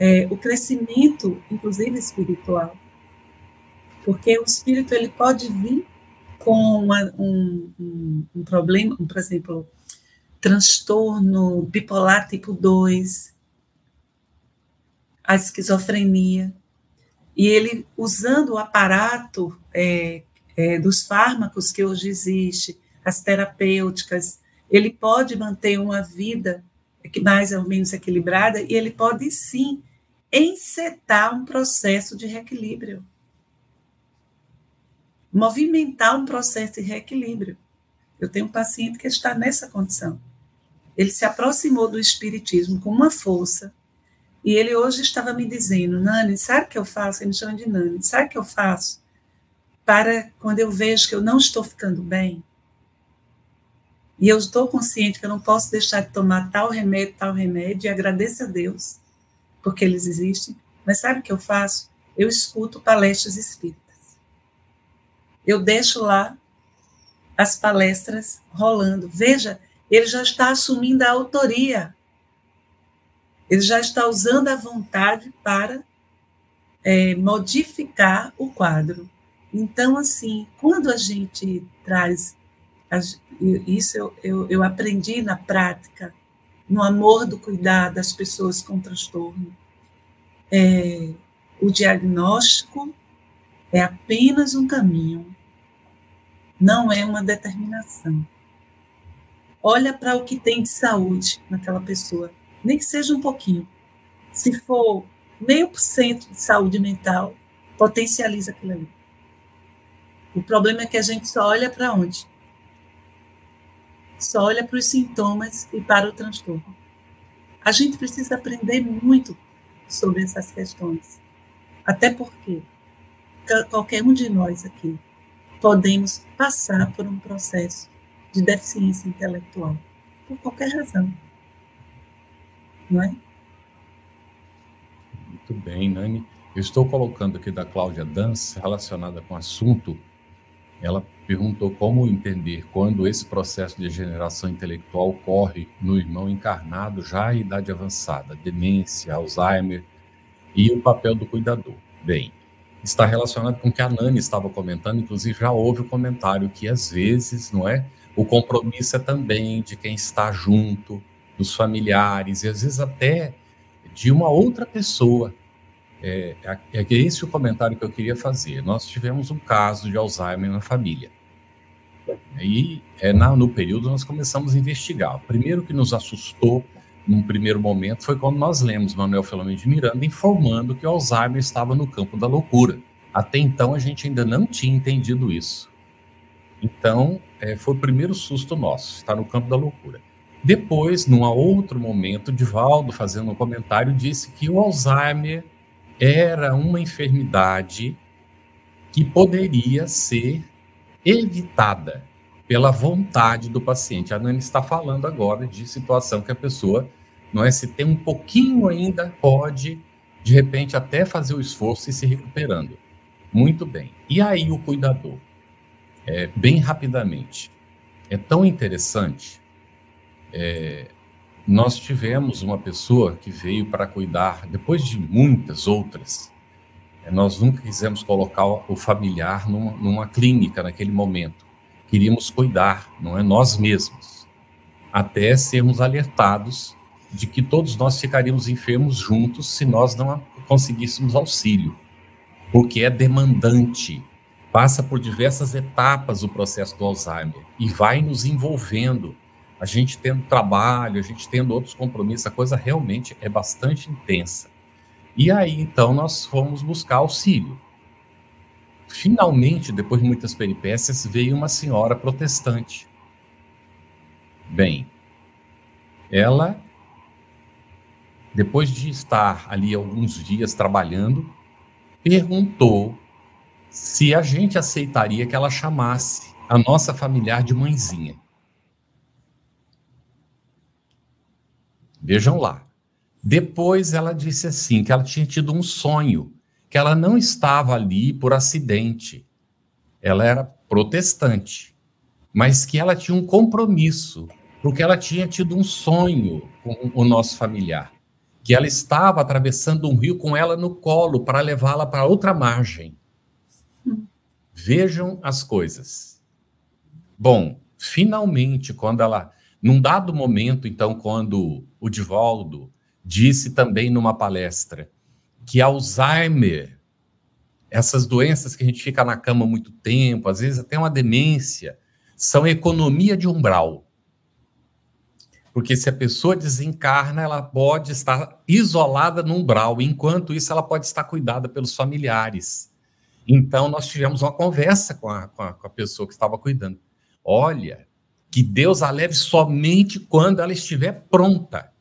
é, o crescimento, inclusive espiritual, porque o espírito ele pode vir com uma, um, um, um, problema, por exemplo, transtorno bipolar tipo 2, a esquizofrenia, e ele, usando o aparato é, é, dos fármacos que hoje existe, as terapêuticas, ele pode manter uma vida mais ou menos equilibrada e ele pode sim encetar um processo de reequilíbrio movimentar um processo de reequilíbrio. Eu tenho um paciente que está nessa condição. Ele se aproximou do espiritismo com uma força e ele hoje estava me dizendo, Nani, sabe o que eu faço? Ele me chama de Nani, sabe o que eu faço para quando eu vejo que eu não estou ficando bem e eu estou consciente que eu não posso deixar de tomar tal remédio, tal remédio, e agradeço a Deus porque eles existem. Mas sabe o que eu faço? Eu escuto palestras espíritas eu deixo lá as palestras rolando. Veja, ele já está assumindo a autoria. Ele já está usando a vontade para é, modificar o quadro. Então, assim, quando a gente traz. Isso eu, eu, eu aprendi na prática, no amor do cuidado das pessoas com transtorno. É, o diagnóstico é apenas um caminho, não é uma determinação. Olha para o que tem de saúde naquela pessoa, nem que seja um pouquinho. Se for meio por cento de saúde mental, potencializa aquilo ali. O problema é que a gente só olha para onde? Só olha para os sintomas e para o transtorno. A gente precisa aprender muito sobre essas questões. Até porque qualquer um de nós aqui podemos passar por um processo de deficiência intelectual, por qualquer razão. Não é? Muito bem, Nani. Eu estou colocando aqui da Cláudia Dance, relacionada com o assunto. Ela perguntou como entender quando esse processo de degeneração intelectual ocorre no irmão encarnado já em idade avançada, demência, Alzheimer, e o papel do cuidador. Bem, está relacionado com o que a Nani estava comentando, inclusive já houve o comentário que às vezes, não é, o compromisso é também de quem está junto, dos familiares, e às vezes até de uma outra pessoa. É, é, é esse o comentário que eu queria fazer. Nós tivemos um caso de Alzheimer na família. E é, na, no período nós começamos a investigar. O primeiro que nos assustou, num primeiro momento, foi quando nós lemos Manuel Filomeno de Miranda informando que o Alzheimer estava no campo da loucura. Até então a gente ainda não tinha entendido isso. Então, é, foi o primeiro susto nosso, está no campo da loucura. Depois, num outro momento, Divaldo, fazendo um comentário, disse que o Alzheimer era uma enfermidade que poderia ser evitada pela vontade do paciente. A Nani está falando agora de situação que a pessoa, não é se tem um pouquinho ainda, pode de repente até fazer o esforço e se recuperando. Muito bem. E aí o cuidador? É, bem rapidamente. É tão interessante. É, nós tivemos uma pessoa que veio para cuidar, depois de muitas outras. É, nós nunca quisemos colocar o familiar numa, numa clínica naquele momento. Queríamos cuidar, não é nós mesmos, até sermos alertados de que todos nós ficaríamos enfermos juntos se nós não conseguíssemos auxílio, porque é demandante passa por diversas etapas o processo do Alzheimer e vai nos envolvendo. A gente tendo trabalho, a gente tendo outros compromissos, a coisa realmente é bastante intensa. E aí, então, nós fomos buscar auxílio. Finalmente, depois de muitas peripécias, veio uma senhora protestante. Bem, ela, depois de estar ali alguns dias trabalhando, perguntou se a gente aceitaria que ela chamasse a nossa familiar de mãezinha. Vejam lá. Depois ela disse assim que ela tinha tido um sonho, que ela não estava ali por acidente. Ela era protestante, mas que ela tinha um compromisso, porque ela tinha tido um sonho com o nosso familiar, que ela estava atravessando um rio com ela no colo para levá-la para outra margem. Vejam as coisas. Bom, finalmente, quando ela. Num dado momento, então, quando o Divaldo disse também numa palestra que Alzheimer, essas doenças que a gente fica na cama muito tempo, às vezes até uma demência, são economia de umbral. Porque se a pessoa desencarna, ela pode estar isolada no umbral, enquanto isso ela pode estar cuidada pelos familiares. Então, nós tivemos uma conversa com a, com a, com a pessoa que estava cuidando. Olha, que Deus a leve somente quando ela estiver pronta.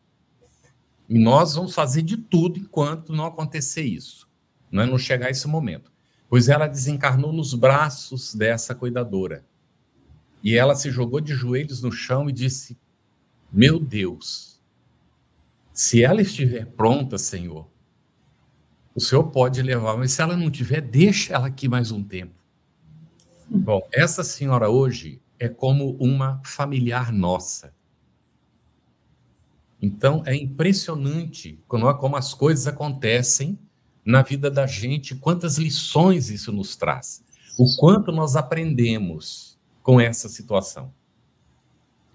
E nós vamos fazer de tudo enquanto não acontecer isso, não é não chegar esse momento. Pois ela desencarnou nos braços dessa cuidadora. E ela se jogou de joelhos no chão e disse: Meu Deus, se ela estiver pronta, Senhor, o senhor pode levar, mas se ela não tiver, deixa ela aqui mais um tempo. Bom, essa senhora hoje é como uma familiar nossa. Então é impressionante como, como as coisas acontecem na vida da gente, quantas lições isso nos traz, o quanto nós aprendemos com essa situação.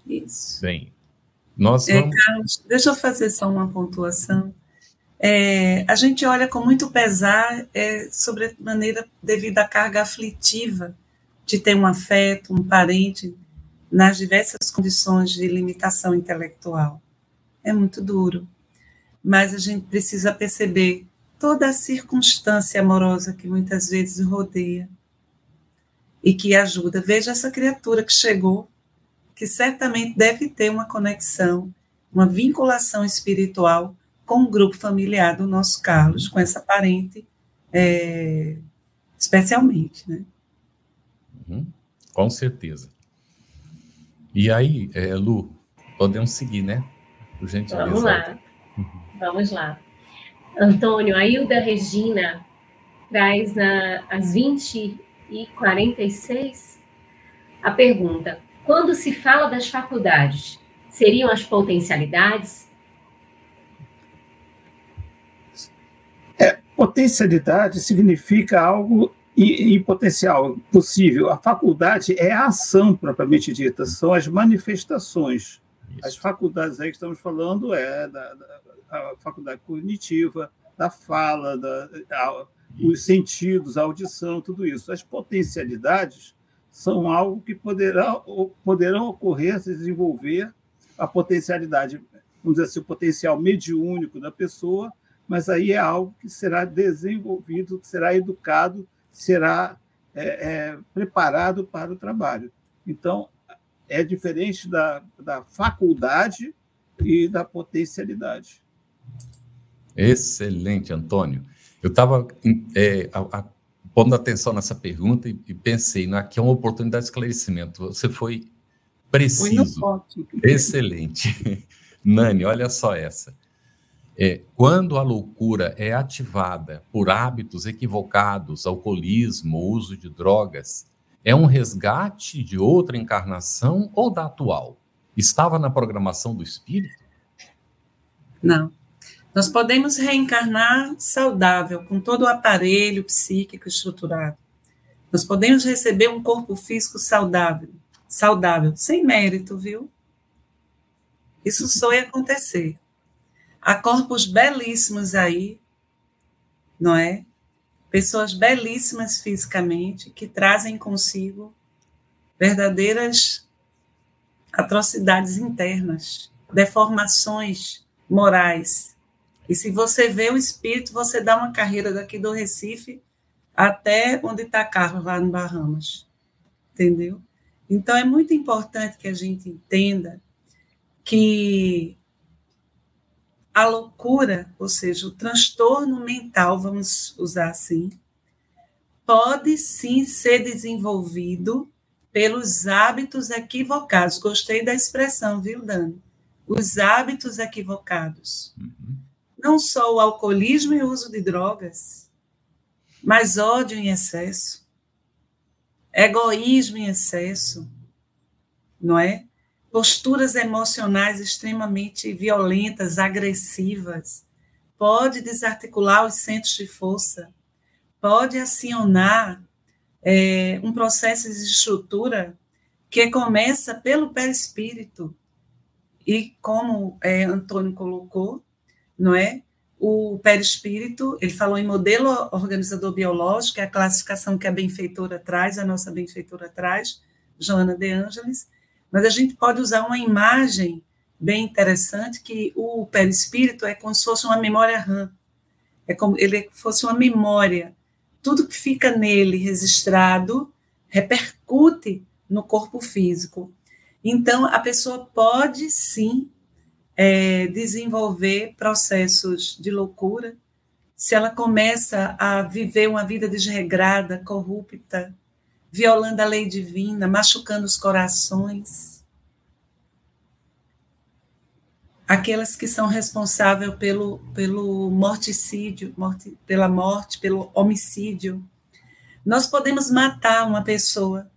Isso. Bem, nós vamos... É, Carlos, deixa eu fazer só uma pontuação é, a gente olha com muito pesar é, maneira devido à carga aflitiva de ter um afeto, um parente, nas diversas condições de limitação intelectual. É muito duro. Mas a gente precisa perceber toda a circunstância amorosa que muitas vezes rodeia e que ajuda. Veja essa criatura que chegou, que certamente deve ter uma conexão, uma vinculação espiritual com o grupo familiar do nosso Carlos, com essa parente, é, especialmente, né? Uhum, com certeza. E aí, é, Lu, podemos seguir, né? Por gentileza. Vamos lá. Uhum. Vamos lá. Antônio, a Hilda Regina traz na, às 20 e 46 a pergunta: quando se fala das faculdades, seriam as potencialidades? Potencialidade significa algo em, em potencial possível, a faculdade é a ação propriamente dita, são as manifestações. Isso. As faculdades aí que estamos falando é da, da a faculdade cognitiva, da fala, da, a, os sentidos, a audição, tudo isso. As potencialidades são algo que poderá, poderão ocorrer, se desenvolver a potencialidade, vamos dizer assim, o potencial mediúnico da pessoa, mas aí é algo que será desenvolvido, que será educado, será é, é, preparado para o trabalho. Então, é diferente da, da faculdade e da potencialidade. Excelente, Antônio. Eu estava é, pondo atenção nessa pergunta e, e pensei, né, aqui é uma oportunidade de esclarecimento. Você foi preciso. Excelente. Nani, olha só essa. É, quando a loucura é ativada por hábitos equivocados, alcoolismo, uso de drogas, é um resgate de outra encarnação ou da atual? Estava na programação do espírito? Não. Nós podemos reencarnar saudável, com todo o aparelho psíquico estruturado. Nós podemos receber um corpo físico saudável, saudável, sem mérito, viu? Isso só ia acontecer. Há corpos belíssimos aí, não é? Pessoas belíssimas fisicamente que trazem consigo verdadeiras atrocidades internas, deformações morais e se você vê o espírito, você dá uma carreira daqui do Recife até onde está Carlos, lá no Bahamas. Entendeu? Então, é muito importante que a gente entenda que a loucura, ou seja, o transtorno mental, vamos usar assim, pode sim ser desenvolvido pelos hábitos equivocados. Gostei da expressão, viu, Dani? Os hábitos equivocados. Uhum não só o alcoolismo e o uso de drogas, mas ódio em excesso, egoísmo em excesso, não é? Posturas emocionais extremamente violentas, agressivas, pode desarticular os centros de força, pode acionar é, um processo de estrutura que começa pelo perispírito. E como é, Antônio colocou, não é? O perispírito, ele falou em modelo organizador biológico, é a classificação que a benfeitora traz, a nossa benfeitora traz, Joana de Ângeles, mas a gente pode usar uma imagem bem interessante que o perispírito é como se fosse uma memória RAM, é como ele fosse uma memória. Tudo que fica nele registrado repercute no corpo físico. Então, a pessoa pode sim é, desenvolver processos de loucura, se ela começa a viver uma vida desregrada, corrupta, violando a lei divina, machucando os corações, aquelas que são responsáveis pelo, pelo morticídio, morte, pela morte, pelo homicídio. Nós podemos matar uma pessoa,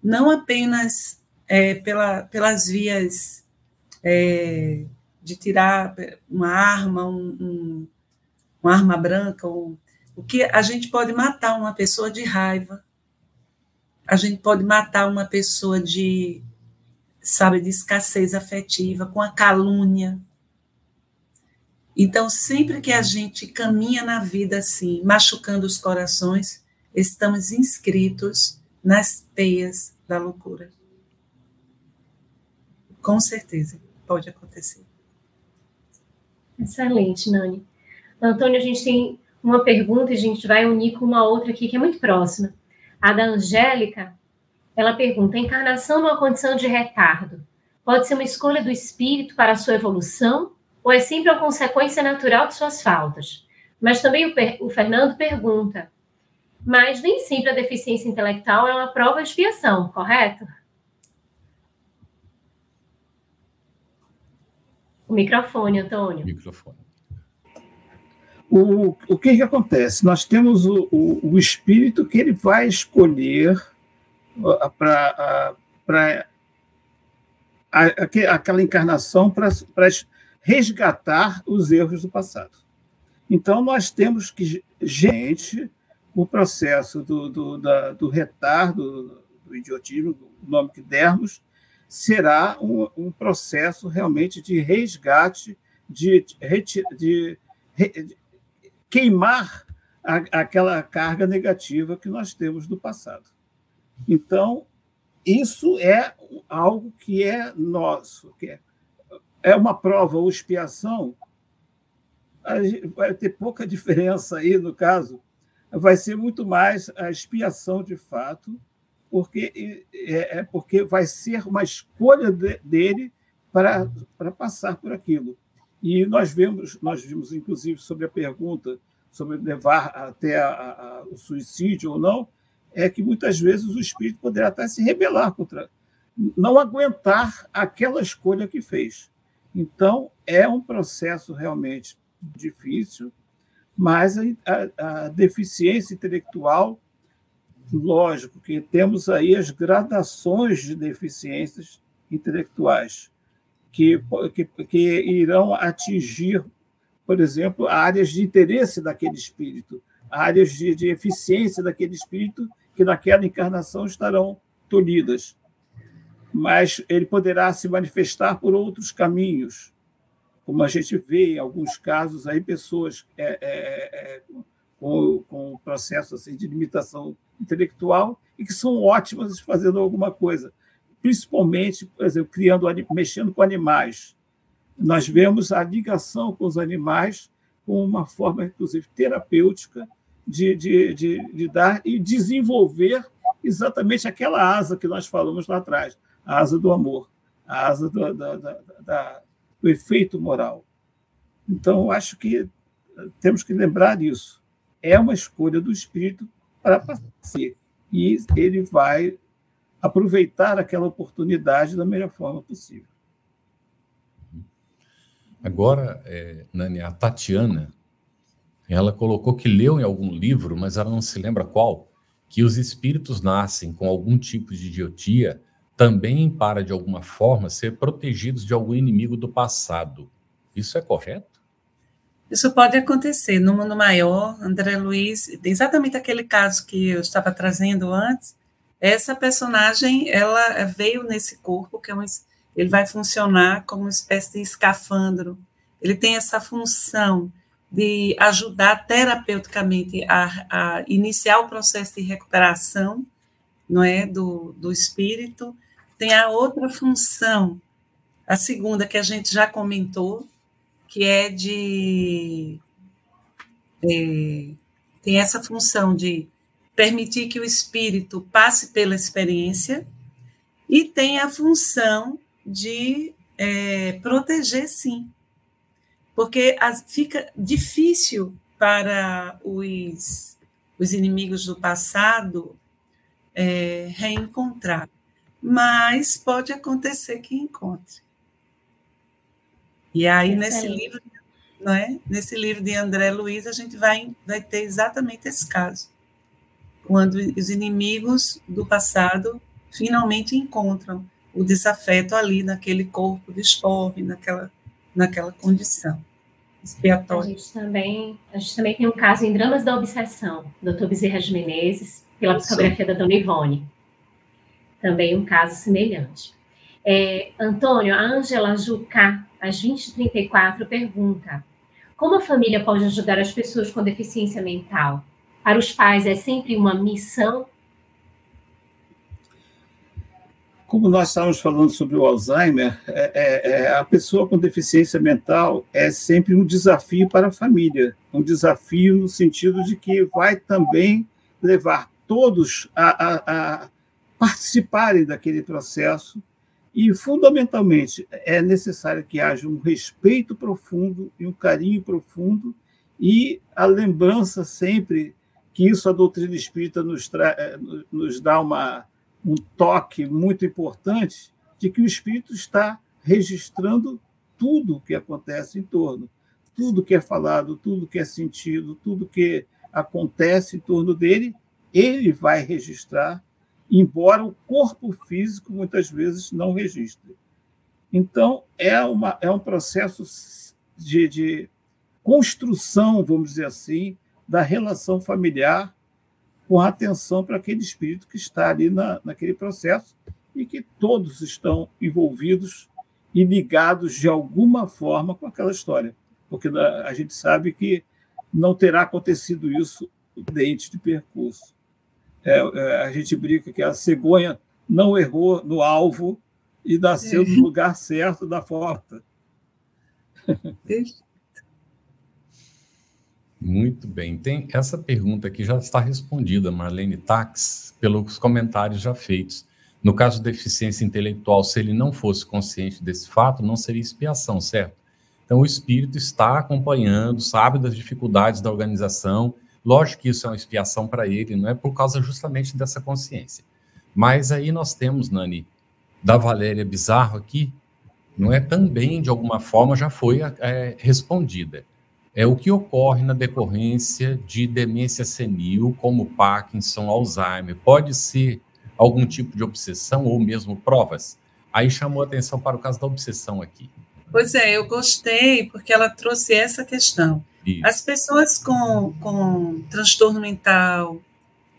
não apenas é, pela, pelas vias é, de tirar uma arma, um, um, uma arma branca, ou, o que a gente pode matar uma pessoa de raiva, a gente pode matar uma pessoa de, sabe, de escassez afetiva, com a calúnia. Então, sempre que a gente caminha na vida assim, machucando os corações, estamos inscritos nas teias da loucura. Com certeza pode acontecer. Excelente, Nani. Antônio, a gente tem uma pergunta e a gente vai unir com uma outra aqui que é muito próxima. A da Angélica, ela pergunta: encarnação numa condição de retardo pode ser uma escolha do espírito para a sua evolução ou é sempre a consequência natural de suas faltas? Mas também o, o Fernando pergunta: mas nem sempre a deficiência intelectual é uma prova de expiação, correto? O microfone, Antônio. Microfone. O, o que, que acontece? Nós temos o, o, o espírito que ele vai escolher para aquela encarnação para resgatar os erros do passado. Então, nós temos que, gente, o processo do, do, da, do retardo, do idiotismo, o nome que dermos, será um, um processo realmente de resgate, de, de, de, de queimar a, aquela carga negativa que nós temos do passado. Então, isso é algo que é nosso, que é, é uma prova ou expiação, vai ter pouca diferença aí no caso, vai ser muito mais a expiação de fato porque é, é porque vai ser uma escolha de, dele para, para passar por aquilo. E nós vemos, nós vimos inclusive sobre a pergunta sobre levar até a, a, o suicídio ou não, é que muitas vezes o espírito poderá até se rebelar contra, não aguentar aquela escolha que fez. Então, é um processo realmente difícil, mas a, a, a deficiência intelectual lógico que temos aí as gradações de deficiências intelectuais que, que, que irão atingir, por exemplo, áreas de interesse daquele espírito, áreas de, de eficiência daquele espírito que naquela encarnação estarão tolhidas. Mas ele poderá se manifestar por outros caminhos, como a gente vê em alguns casos aí pessoas é, é, é, com, com processo assim, de limitação intelectual e que são ótimas fazendo alguma coisa, principalmente, por exemplo, criando, mexendo com animais. Nós vemos a ligação com os animais como uma forma, inclusive, terapêutica de, de, de, de dar e desenvolver exatamente aquela asa que nós falamos lá atrás, a asa do amor, a asa do, da, da, da, do efeito moral. Então, acho que temos que lembrar disso. É uma escolha do espírito para passar. E ele vai aproveitar aquela oportunidade da melhor forma possível. Agora, é, Nani, a Tatiana, ela colocou que leu em algum livro, mas ela não se lembra qual, que os espíritos nascem com algum tipo de idiotia também para, de alguma forma, ser protegidos de algum inimigo do passado. Isso é correto? Isso pode acontecer no mundo maior. André Luiz, exatamente aquele caso que eu estava trazendo antes, essa personagem ela veio nesse corpo que é um, ele vai funcionar como uma espécie de escafandro. Ele tem essa função de ajudar terapeuticamente a, a iniciar o processo de recuperação, não é, do, do espírito. Tem a outra função, a segunda que a gente já comentou, que é de. É, tem essa função de permitir que o espírito passe pela experiência, e tem a função de é, proteger, sim. Porque as, fica difícil para os, os inimigos do passado é, reencontrar. Mas pode acontecer que encontre. E aí, nesse livro, não é? nesse livro de André Luiz, a gente vai, vai ter exatamente esse caso. Quando os inimigos do passado finalmente encontram o desafeto ali naquele corpo disforme, naquela, naquela condição expiatória. A gente, também, a gente também tem um caso em Dramas da Obsessão, Dr. Bezerra de Menezes, pela psicografia da Dona Ivone. Também um caso semelhante. É, Antônio, a Ângela Jucá às 20h34, pergunta: Como a família pode ajudar as pessoas com deficiência mental? Para os pais é sempre uma missão? Como nós estávamos falando sobre o Alzheimer, é, é, é, a pessoa com deficiência mental é sempre um desafio para a família, um desafio no sentido de que vai também levar todos a, a, a participarem daquele processo e, fundamentalmente, é necessário que haja um respeito profundo e um carinho profundo e a lembrança sempre que isso a doutrina espírita nos, eh, nos dá uma, um toque muito importante de que o espírito está registrando tudo o que acontece em torno, tudo que é falado, tudo que é sentido, tudo que acontece em torno dele, ele vai registrar embora o corpo físico muitas vezes não registre. Então, é, uma, é um processo de, de construção, vamos dizer assim, da relação familiar com atenção para aquele espírito que está ali na, naquele processo e que todos estão envolvidos e ligados de alguma forma com aquela história. Porque a gente sabe que não terá acontecido isso dente de percurso. É, é, a gente brinca que a cegonha não errou no alvo e nasceu no lugar certo da porta. Muito bem. Tem essa pergunta aqui já está respondida, Marlene Tax, pelos comentários já feitos. No caso de deficiência intelectual, se ele não fosse consciente desse fato, não seria expiação, certo? Então, o espírito está acompanhando, sabe das dificuldades da organização. Lógico que isso é uma expiação para ele, não é por causa justamente dessa consciência. Mas aí nós temos, Nani, da Valéria Bizarro aqui, não é também, de alguma forma, já foi é, respondida é o que ocorre na decorrência de demência senil, como Parkinson, Alzheimer. Pode ser algum tipo de obsessão ou mesmo provas? Aí chamou atenção para o caso da obsessão aqui. Pois é, eu gostei porque ela trouxe essa questão. Isso. As pessoas com, com transtorno mental,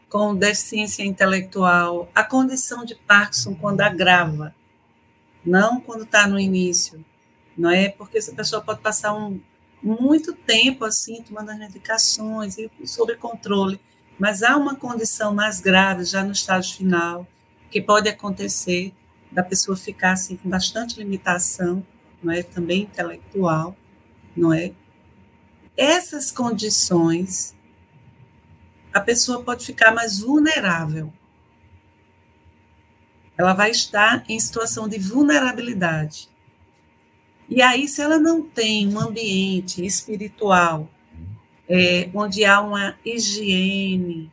com deficiência intelectual, a condição de Parkinson quando agrava, não quando está no início, não é? Porque essa pessoa pode passar um, muito tempo assim tomando as medicações e sob controle, mas há uma condição mais grave já no estágio final que pode acontecer da pessoa ficar assim com bastante limitação, não é, também intelectual, não é? Essas condições a pessoa pode ficar mais vulnerável. Ela vai estar em situação de vulnerabilidade. E aí, se ela não tem um ambiente espiritual é, onde há uma higiene,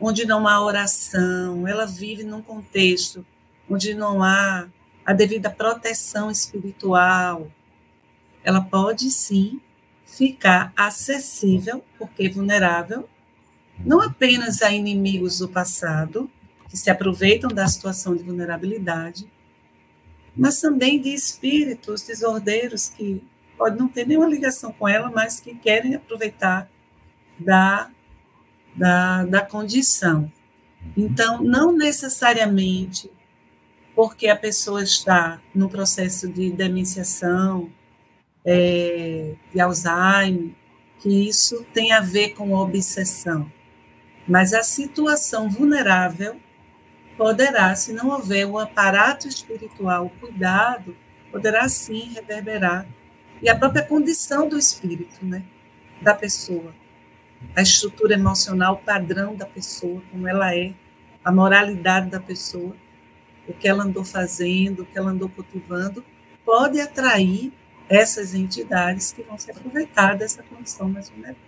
onde não há oração, ela vive num contexto onde não há a devida proteção espiritual, ela pode sim ficar acessível, porque vulnerável, não apenas a inimigos do passado, que se aproveitam da situação de vulnerabilidade, mas também de espíritos desordeiros que pode não ter nenhuma ligação com ela, mas que querem aproveitar da, da, da condição. Então, não necessariamente porque a pessoa está no processo de demenciação, é, de Alzheimer, que isso tem a ver com obsessão. Mas a situação vulnerável poderá, se não houver o aparato espiritual, cuidado, poderá sim reverberar. E a própria condição do espírito, né, da pessoa, a estrutura emocional, padrão da pessoa, como ela é, a moralidade da pessoa, o que ela andou fazendo, o que ela andou cultivando, pode atrair essas entidades que vão se aproveitar dessa condição mais vulnerável.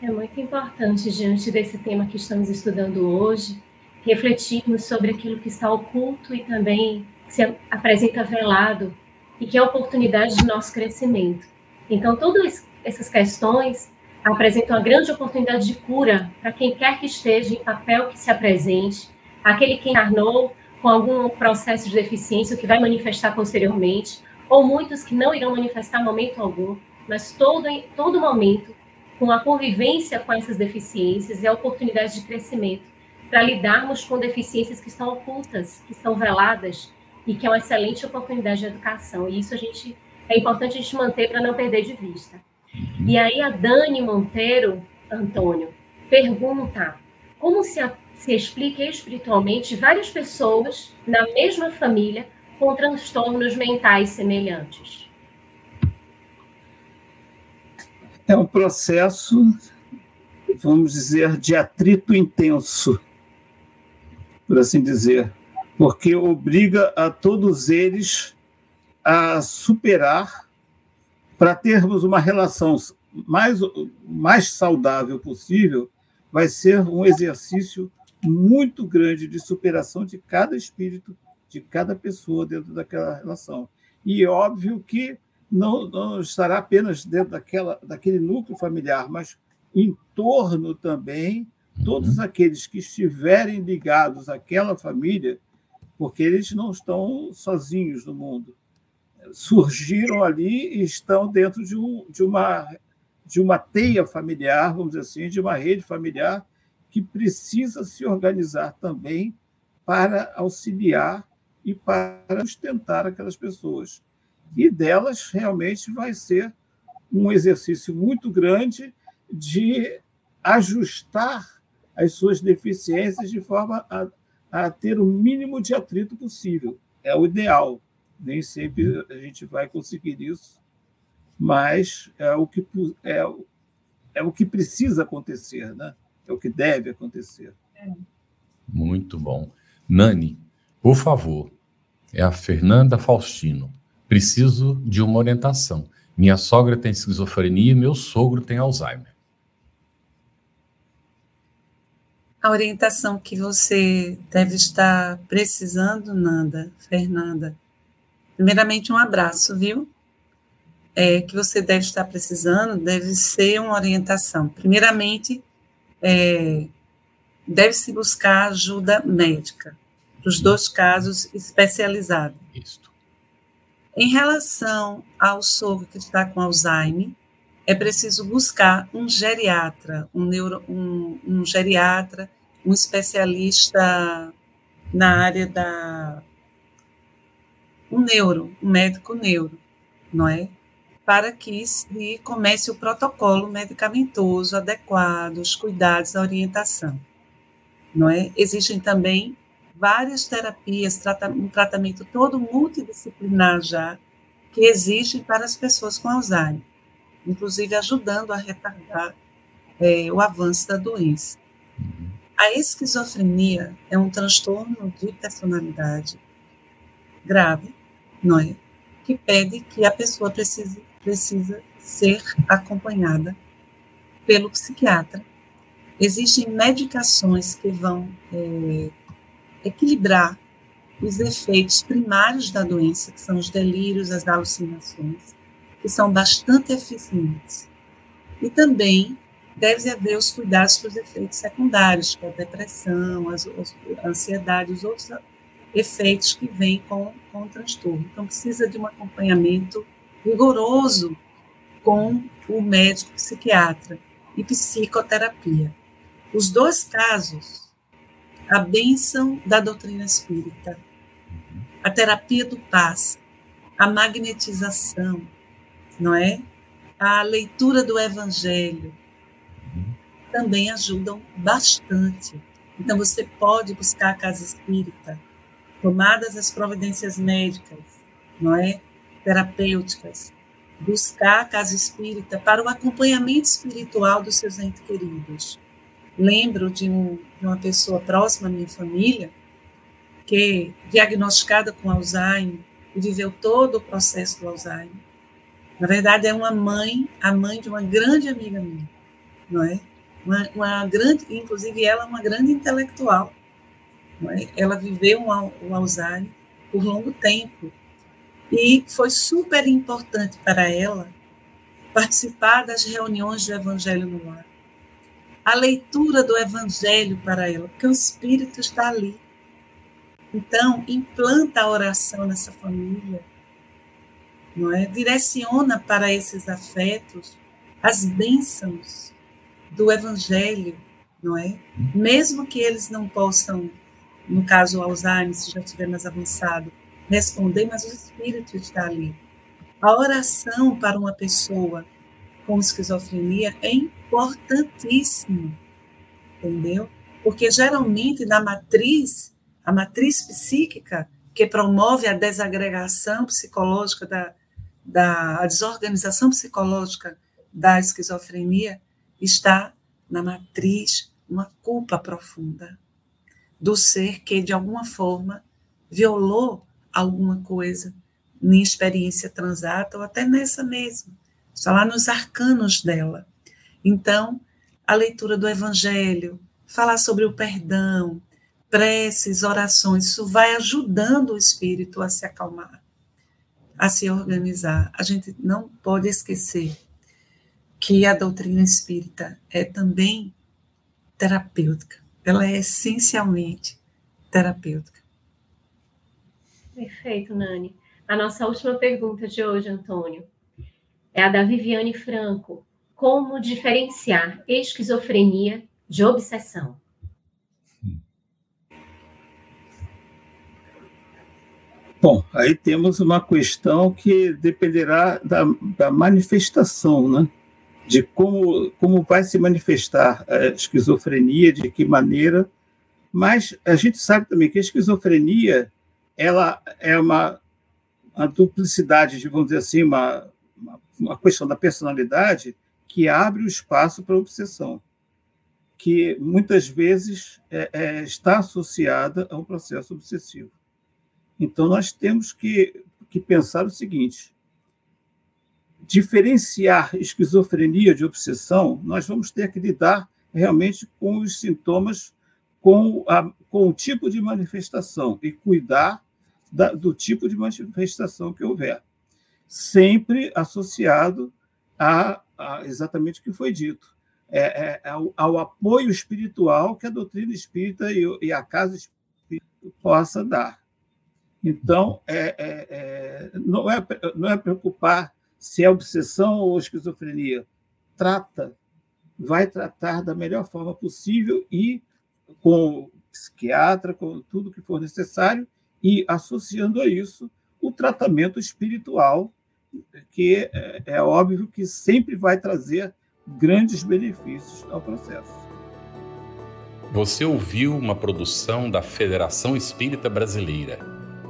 É muito importante, diante desse tema que estamos estudando hoje, refletirmos sobre aquilo que está oculto e também se apresenta velado e que é a oportunidade de nosso crescimento. Então, todas essas questões apresentam uma grande oportunidade de cura para quem quer que esteja em papel que se apresente, aquele que encarnou com algum processo de deficiência que vai manifestar posteriormente, ou muitos que não irão manifestar momento algum, mas todo, todo momento, com a convivência com essas deficiências, é a oportunidade de crescimento para lidarmos com deficiências que estão ocultas, que estão veladas e que é uma excelente oportunidade de educação. E isso a gente é importante a gente manter para não perder de vista. E aí a Dani Monteiro, Antônio, pergunta como se, se explica espiritualmente várias pessoas na mesma família com transtornos mentais semelhantes. É um processo, vamos dizer, de atrito intenso por assim dizer, porque obriga a todos eles a superar para termos uma relação mais, mais saudável possível, vai ser um exercício muito grande de superação de cada espírito, de cada pessoa dentro daquela relação. E é óbvio que não, não estará apenas dentro daquela, daquele núcleo familiar, mas em torno também todos uhum. aqueles que estiverem ligados àquela família, porque eles não estão sozinhos no mundo, surgiram ali e estão dentro de, um, de, uma, de uma teia familiar, vamos dizer assim, de uma rede familiar que precisa se organizar também para auxiliar e para sustentar aquelas pessoas. E delas realmente vai ser um exercício muito grande de ajustar as suas deficiências de forma a, a ter o mínimo de atrito possível. É o ideal. Nem sempre a gente vai conseguir isso, mas é o que, é, é o que precisa acontecer, né? é o que deve acontecer. Muito bom. Nani, por favor, é a Fernanda Faustino. Preciso de uma orientação. Minha sogra tem esquizofrenia e meu sogro tem Alzheimer. A orientação que você deve estar precisando, Nanda, Fernanda. Primeiramente, um abraço, viu? É, que você deve estar precisando deve ser uma orientação. Primeiramente, é, deve-se buscar ajuda médica, os dois casos especializada. Isso. Em relação ao sogro que está com Alzheimer, é preciso buscar um geriatra, um, neuro, um, um geriatra, um especialista na área da. um neuro, um médico neuro, não é? Para que se comece o protocolo medicamentoso adequado, os cuidados, a orientação, não é? Existem também várias terapias, um tratamento todo multidisciplinar já, que existem para as pessoas com Alzheimer inclusive ajudando a retardar é, o avanço da doença. A esquizofrenia é um transtorno de personalidade grave, não é? Que pede que a pessoa precise, precisa ser acompanhada pelo psiquiatra. Existem medicações que vão é, equilibrar os efeitos primários da doença, que são os delírios, as alucinações, que são bastante eficientes. E também deve haver os cuidados para os efeitos secundários, que é a depressão, a ansiedade, os outros efeitos que vêm com, com o transtorno. Então, precisa de um acompanhamento rigoroso com o médico psiquiatra e psicoterapia. Os dois casos, a bênção da doutrina espírita, a terapia do passe, a magnetização, não é? A leitura do Evangelho também ajudam bastante. Então, você pode buscar a casa espírita, tomadas as providências médicas, não é? Terapêuticas, buscar a casa espírita para o acompanhamento espiritual dos seus entes queridos. Lembro de, um, de uma pessoa próxima à minha família, que diagnosticada com Alzheimer e viveu todo o processo do Alzheimer, na verdade, é uma mãe, a mãe de uma grande amiga minha, não é? Uma, uma grande, inclusive ela é uma grande intelectual. É? Ela viveu o Alzheimer por longo tempo e foi super importante para ela participar das reuniões do Evangelho no lar. A leitura do Evangelho para ela, porque o Espírito está ali. Então, implanta a oração nessa família, não é? Direciona para esses afetos as bênçãos do Evangelho, não é? Mesmo que eles não possam, no caso Alzheimer, se já estiver mais avançado, responder, mas o Espírito está ali. A oração para uma pessoa com esquizofrenia é importantíssimo, entendeu? Porque geralmente na matriz, a matriz psíquica, que promove a desagregação psicológica da, da desorganização psicológica da esquizofrenia está na matriz uma culpa profunda do ser que de alguma forma violou alguma coisa em experiência transata ou até nessa mesma. Está lá nos arcanos dela. Então, a leitura do evangelho, falar sobre o perdão, preces, orações, isso vai ajudando o espírito a se acalmar a se organizar. A gente não pode esquecer que a doutrina espírita é também terapêutica. Ela é essencialmente terapêutica. Perfeito, Nani. A nossa última pergunta de hoje, Antônio, é a da Viviane Franco. Como diferenciar esquizofrenia de obsessão? Bom, aí temos uma questão que dependerá da, da manifestação, né? de como, como vai se manifestar a esquizofrenia, de que maneira, mas a gente sabe também que a esquizofrenia ela é uma, uma duplicidade, de, vamos dizer assim, uma, uma questão da personalidade que abre o espaço para a obsessão, que muitas vezes é, é, está associada ao processo obsessivo. Então, nós temos que, que pensar o seguinte: diferenciar esquizofrenia de obsessão, nós vamos ter que lidar realmente com os sintomas, com, a, com o tipo de manifestação e cuidar da, do tipo de manifestação que houver, sempre associado a, a exatamente o que foi dito, é, é, ao, ao, apoio espiritual que a doutrina espírita e, e a casa espírita possa dar. Então, é, é, é, não, é, não é preocupar se é obsessão ou esquizofrenia. Trata, vai tratar da melhor forma possível e com psiquiatra, com tudo que for necessário, e associando a isso o tratamento espiritual, que é, é óbvio que sempre vai trazer grandes benefícios ao processo. Você ouviu uma produção da Federação Espírita Brasileira.